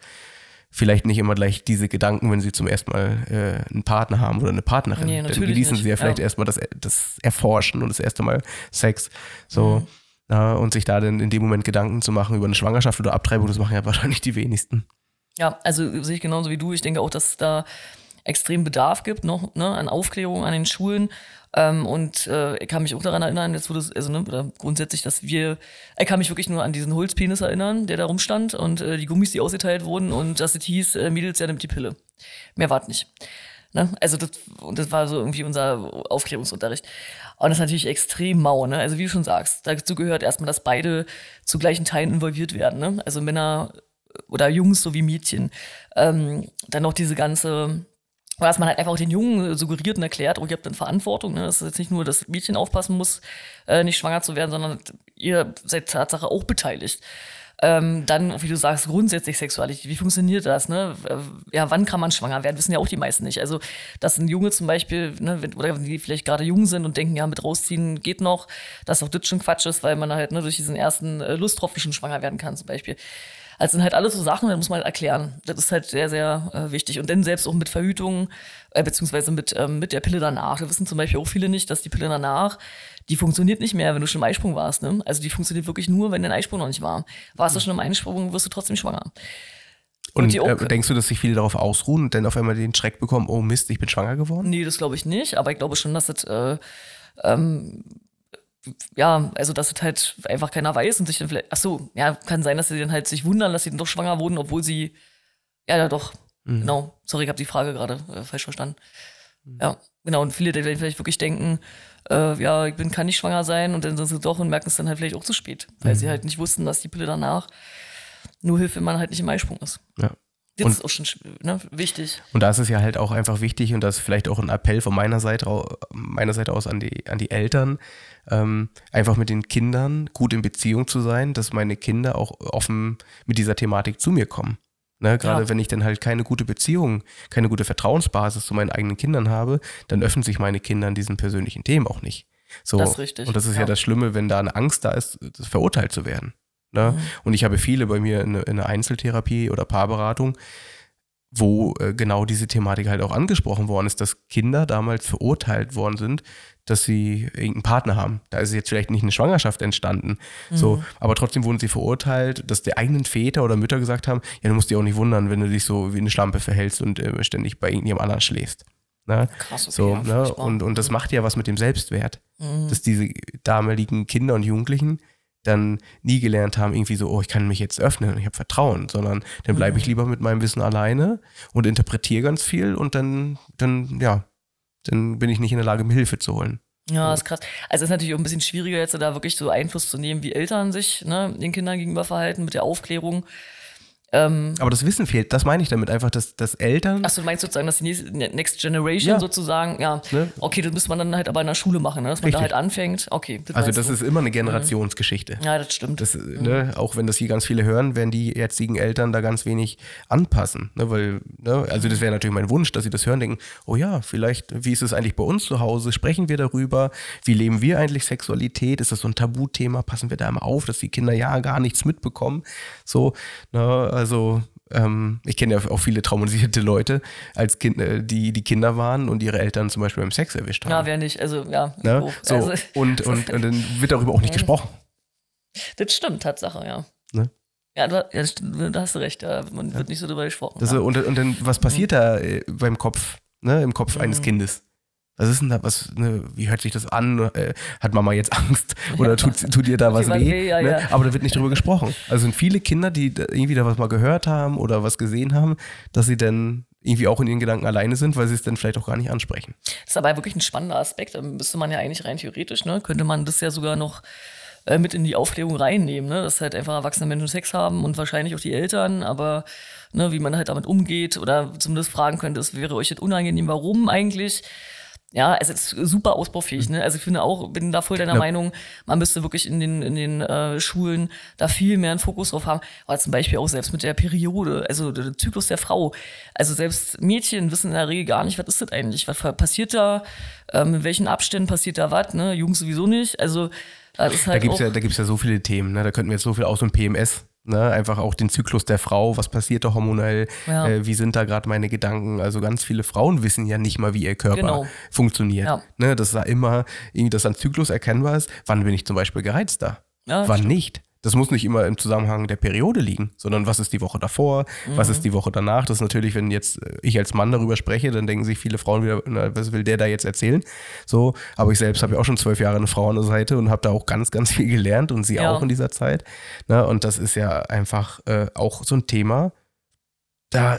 vielleicht nicht immer gleich diese Gedanken, wenn sie zum ersten Mal äh, einen Partner haben oder eine Partnerin. Nee, Dann genießen nicht. sie ja vielleicht ja. erstmal das, das Erforschen und das erste Mal Sex. So. Mhm. Ja, und sich da dann in dem Moment Gedanken zu machen über eine Schwangerschaft oder Abtreibung, das machen ja wahrscheinlich die wenigsten. Ja, also sehe ich genauso wie du. Ich denke auch, dass da extrem Bedarf gibt noch ne, an Aufklärung an den Schulen. Ähm, und äh, ich kann mich auch daran erinnern, jetzt wurde es, also ne, oder grundsätzlich, dass wir, ich kann mich wirklich nur an diesen Holzpenis erinnern, der da rumstand und äh, die Gummis, die ausgeteilt wurden und dass es hieß, äh, Mädels, ja, nimmt die Pille. Mehr war nicht. Ne? Also das, und das war so irgendwie unser Aufklärungsunterricht. Und das ist natürlich extrem mau, ne? Also wie du schon sagst, dazu gehört erstmal, dass beide zu gleichen Teilen involviert werden, ne? Also Männer oder Jungs sowie Mädchen. Ähm, dann noch diese ganze dass man halt einfach auch den Jungen suggeriert und erklärt, oh, ihr habt dann Verantwortung. Ne? Das ist jetzt nicht nur, dass Mädchen aufpassen muss, äh, nicht schwanger zu werden, sondern ihr seid Tatsache auch beteiligt. Ähm, dann, wie du sagst, grundsätzlich Sexualität. Wie funktioniert das? Ne? Ja, wann kann man schwanger werden? Wissen ja auch die meisten nicht. Also, dass ein Junge zum Beispiel, ne, wenn, oder die vielleicht gerade jung sind und denken, ja, mit rausziehen geht noch, dass auch das schon Quatsch ist, weil man halt ne, durch diesen ersten äh, Lusttropfen schon schwanger werden kann, zum Beispiel. Also sind halt alles so Sachen, da muss man halt erklären. Das ist halt sehr, sehr äh, wichtig. Und dann selbst auch mit Verhütung, äh, beziehungsweise mit, ähm, mit der Pille danach. Da wissen zum Beispiel auch viele nicht, dass die Pille danach, die funktioniert nicht mehr, wenn du schon im Eisprung warst. Ne? Also die funktioniert wirklich nur, wenn dein Eisprung noch nicht war. Warst du schon im Eisprung, wirst du trotzdem schwanger. Und, und äh, denkst du, dass sich viele darauf ausruhen und dann auf einmal den Schreck bekommen, oh Mist, ich bin schwanger geworden? Nee, das glaube ich nicht, aber ich glaube schon, dass das äh, ähm, ja, also dass es halt einfach keiner weiß und sich dann vielleicht, ach so, ja, kann sein, dass sie dann halt sich wundern, dass sie dann doch schwanger wurden, obwohl sie, ja, ja doch, mhm. genau, sorry, ich habe die Frage gerade äh, falsch verstanden. Mhm. Ja, genau, und viele, die vielleicht wirklich denken, äh, ja, ich bin, kann nicht schwanger sein und dann sind sie doch und merken es dann halt vielleicht auch zu spät, weil mhm. sie halt nicht wussten, dass die Pille danach nur hilft, wenn man halt nicht im Eisprung ist. Ja. Das und, ist auch schon ne, wichtig. Und da ist es ja halt auch einfach wichtig und das ist vielleicht auch ein Appell von meiner Seite, meiner Seite aus an die, an die Eltern, ähm, einfach mit den Kindern gut in Beziehung zu sein, dass meine Kinder auch offen mit dieser Thematik zu mir kommen. Ne, Gerade ja. wenn ich dann halt keine gute Beziehung, keine gute Vertrauensbasis zu meinen eigenen Kindern habe, dann öffnen sich meine Kinder an diesen persönlichen Themen auch nicht. So, das ist richtig. Und das ist ja. ja das Schlimme, wenn da eine Angst da ist, verurteilt zu werden. Ne? Mhm. Und ich habe viele bei mir in, in der Einzeltherapie oder Paarberatung, wo äh, genau diese Thematik halt auch angesprochen worden ist, dass Kinder damals verurteilt worden sind, dass sie irgendeinen Partner haben. Da ist jetzt vielleicht nicht eine Schwangerschaft entstanden. Mhm. So, aber trotzdem wurden sie verurteilt, dass die eigenen Väter oder Mütter gesagt haben, ja, du musst dich auch nicht wundern, wenn du dich so wie eine Schlampe verhältst und äh, ständig bei irgendjemand anderen schläfst. Ne? Krass, okay, so, ja, ne? und, und das macht ja was mit dem Selbstwert, mhm. dass diese damaligen Kinder und Jugendlichen dann nie gelernt haben, irgendwie so, oh, ich kann mich jetzt öffnen und ich habe Vertrauen, sondern dann bleibe ich lieber mit meinem Wissen alleine und interpretiere ganz viel und dann, dann, ja, dann bin ich nicht in der Lage, mir Hilfe zu holen. Ja, ist krass. Also es ist natürlich auch ein bisschen schwieriger, jetzt da wirklich so Einfluss zu nehmen, wie Eltern sich ne, den Kindern gegenüber verhalten mit der Aufklärung. Ähm, aber das Wissen fehlt, das meine ich damit einfach, dass, dass Eltern. Achso, du meinst sozusagen, dass die ne-, Next Generation ja. sozusagen, ja, ne? okay, das müsste man dann halt aber in der Schule machen, ne? dass man Richtig. da halt anfängt. Okay. Das also das du. ist immer eine Generationsgeschichte. Ja, das stimmt. Das, mhm. ne, auch wenn das hier ganz viele hören, werden die jetzigen Eltern da ganz wenig anpassen. Ne? Weil, ne, also das wäre natürlich mein Wunsch, dass sie das hören, denken, oh ja, vielleicht, wie ist es eigentlich bei uns zu Hause? Sprechen wir darüber? Wie leben wir eigentlich Sexualität? Ist das so ein Tabuthema? Passen wir da immer auf, dass die Kinder ja gar nichts mitbekommen? So, ne, also ähm, ich kenne ja auch viele traumatisierte Leute, als kind, äh, die die Kinder waren und ihre Eltern zum Beispiel beim Sex erwischt haben. Ja, wer nicht, also ja. Ne? So, also, und, und, und dann wird darüber auch nicht gesprochen. Das stimmt, Tatsache, ja. Ne? Ja, du, ja, da hast du recht, ja, man wird nicht so darüber gesprochen. Das, und, und dann, was passiert mhm. da äh, beim Kopf, ne, im Kopf mhm. eines Kindes? Was ist denn da, was, ne, wie hört sich das an? Äh, hat Mama jetzt Angst? Oder tut, tut ihr da was weh? weh ja, ne? ja. Aber da wird nicht drüber gesprochen. Also sind viele Kinder, die irgendwie da was mal gehört haben oder was gesehen haben, dass sie dann irgendwie auch in ihren Gedanken alleine sind, weil sie es dann vielleicht auch gar nicht ansprechen. Das ist aber wirklich ein spannender Aspekt. Da müsste man ja eigentlich rein theoretisch, ne, könnte man das ja sogar noch äh, mit in die Aufklärung reinnehmen, ne? dass halt einfach erwachsene Menschen Sex haben und wahrscheinlich auch die Eltern, aber ne, wie man halt damit umgeht oder zumindest fragen könnte, es wäre euch jetzt unangenehm, warum eigentlich? Ja, es ist super ausbaufähig. Ne? Also ich finde auch, bin da voll deiner ja. Meinung, man müsste wirklich in den, in den äh, Schulen da viel mehr einen Fokus drauf haben. Aber zum Beispiel auch selbst mit der Periode, also der Zyklus der Frau. Also selbst Mädchen wissen in der Regel gar nicht, was ist das eigentlich? Was passiert da? Ähm, in welchen Abständen passiert da was? Ne? Jungs sowieso nicht. Also halt da gibt es ja, ja so viele Themen, ne? da könnten wir jetzt so viel aus dem PMS Ne, einfach auch den Zyklus der Frau, was passiert da hormonell, ja. äh, wie sind da gerade meine Gedanken. Also ganz viele Frauen wissen ja nicht mal, wie ihr Körper genau. funktioniert. Ja. Ne, dass da immer irgendwie das an Zyklus erkennbar ist. Wann bin ich zum Beispiel gereizter? Ja, Wann stimmt. nicht? Das muss nicht immer im Zusammenhang der Periode liegen, sondern was ist die Woche davor, mhm. was ist die Woche danach. Das ist natürlich, wenn jetzt äh, ich als Mann darüber spreche, dann denken sich viele Frauen wieder, na, was will der da jetzt erzählen? So, aber ich selbst habe ja auch schon zwölf Jahre eine Frau an der Seite und habe da auch ganz, ganz viel gelernt und sie ja. auch in dieser Zeit. Na, und das ist ja einfach äh, auch so ein Thema, da,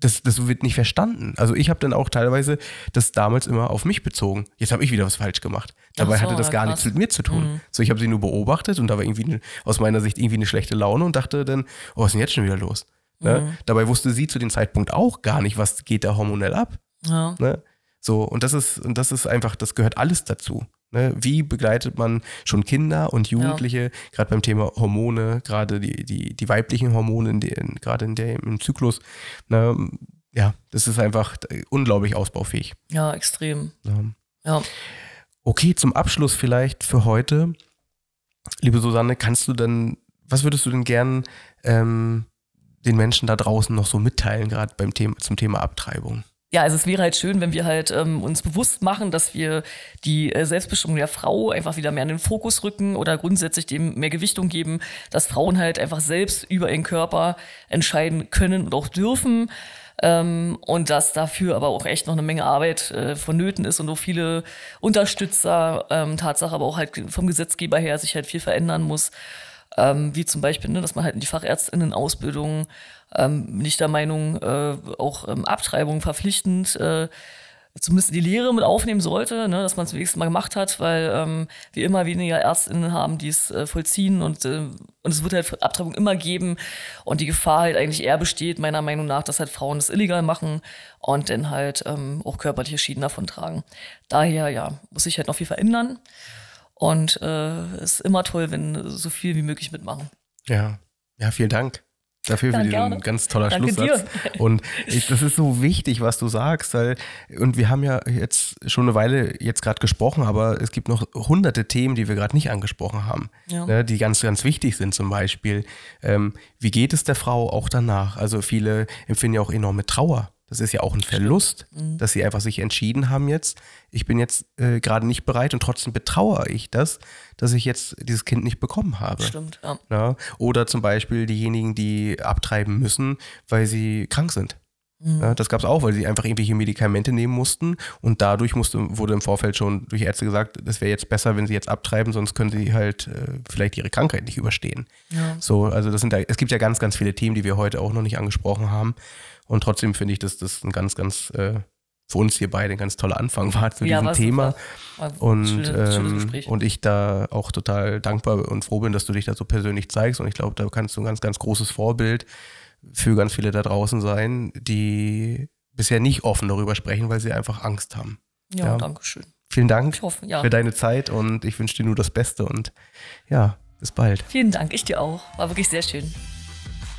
das, das wird nicht verstanden. Also ich habe dann auch teilweise das damals immer auf mich bezogen. Jetzt habe ich wieder was falsch gemacht. Dabei so, hatte das gar krass. nichts mit mir zu tun. Mhm. So, ich habe sie nur beobachtet und da war irgendwie eine, aus meiner Sicht irgendwie eine schlechte Laune und dachte dann, oh, was ist denn jetzt schon wieder los? Ne? Mhm. Dabei wusste sie zu dem Zeitpunkt auch gar nicht, was geht da hormonell ab. Ja. Ne? So, und das ist, und das ist einfach, das gehört alles dazu. Ne? Wie begleitet man schon Kinder und Jugendliche, ja. gerade beim Thema Hormone, gerade die, die, die weiblichen Hormone, gerade in der, im Zyklus, ne? ja, das ist einfach unglaublich ausbaufähig. Ja, extrem. Ja. ja. Okay, zum Abschluss vielleicht für heute. Liebe Susanne, kannst du denn, was würdest du denn gern ähm, den Menschen da draußen noch so mitteilen, gerade beim Thema, zum Thema Abtreibung? Ja, also es wäre halt schön, wenn wir halt ähm, uns bewusst machen, dass wir die äh, Selbstbestimmung der Frau einfach wieder mehr in den Fokus rücken oder grundsätzlich dem mehr Gewichtung geben, dass Frauen halt einfach selbst über ihren Körper entscheiden können und auch dürfen. Ähm, und dass dafür aber auch echt noch eine Menge Arbeit äh, vonnöten ist und auch viele Unterstützer, ähm, Tatsache aber auch halt vom Gesetzgeber her sich halt viel verändern muss. Ähm, wie zum Beispiel, ne, dass man halt in die Fachärztinnen-Ausbildung ähm, bin ich der Meinung, äh, auch ähm, Abtreibung verpflichtend äh, zumindest die Lehre mit aufnehmen sollte, ne, dass man es wenigstens mal gemacht hat, weil ähm, wir immer weniger Ärztinnen haben, die es äh, vollziehen und, äh, und es wird halt Abtreibung immer geben und die Gefahr halt eigentlich eher besteht, meiner Meinung nach, dass halt Frauen das illegal machen und dann halt ähm, auch körperliche Schäden davon tragen. Daher, ja, muss sich halt noch viel verändern und äh, ist immer toll, wenn so viel wie möglich mitmachen. Ja, ja, vielen Dank dafür für diesen ganz toller Danke Schlusssatz. Dir. Und ich, das ist so wichtig, was du sagst, weil, und wir haben ja jetzt schon eine Weile jetzt gerade gesprochen, aber es gibt noch hunderte Themen, die wir gerade nicht angesprochen haben, ja. ne, die ganz, ganz wichtig sind. Zum Beispiel, ähm, wie geht es der Frau auch danach? Also viele empfinden ja auch enorme Trauer das ist ja auch ein Verlust, mhm. dass sie einfach sich entschieden haben jetzt. Ich bin jetzt äh, gerade nicht bereit und trotzdem betrauere ich das, dass ich jetzt dieses Kind nicht bekommen habe. Stimmt, ja. ja. Oder zum Beispiel diejenigen, die abtreiben müssen, weil sie krank sind. Mhm. Ja, das gab es auch, weil sie einfach irgendwelche Medikamente nehmen mussten und dadurch musste, wurde im Vorfeld schon durch Ärzte gesagt, das wäre jetzt besser, wenn sie jetzt abtreiben, sonst können sie halt äh, vielleicht ihre Krankheit nicht überstehen. Ja. So, also das sind da, es gibt ja ganz, ganz viele Themen, die wir heute auch noch nicht angesprochen haben. Und trotzdem finde ich, dass das ein ganz, ganz äh, für uns hier beide ein ganz toller Anfang war zu ja, diesem Thema. Und, schöne, ähm, und ich da auch total dankbar und froh bin, dass du dich da so persönlich zeigst. Und ich glaube, da kannst du ein ganz, ganz großes Vorbild für ganz viele da draußen sein, die bisher nicht offen darüber sprechen, weil sie einfach Angst haben. Ja, ja. danke schön. Vielen Dank hoffe, ja. für deine Zeit und ich wünsche dir nur das Beste und ja, bis bald. Vielen Dank, ich dir auch. War wirklich sehr schön.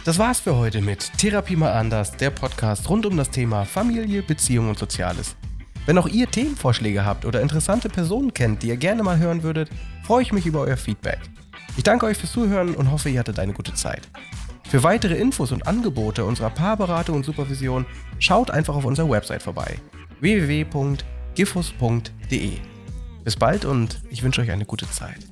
Das war's für heute mit Therapie mal anders, der Podcast rund um das Thema Familie, Beziehung und Soziales. Wenn auch ihr Themenvorschläge habt oder interessante Personen kennt, die ihr gerne mal hören würdet, freue ich mich über euer Feedback. Ich danke euch fürs Zuhören und hoffe, ihr hattet eine gute Zeit. Für weitere Infos und Angebote unserer Paarberatung und Supervision schaut einfach auf unserer Website vorbei www.gifus.de. Bis bald und ich wünsche euch eine gute Zeit.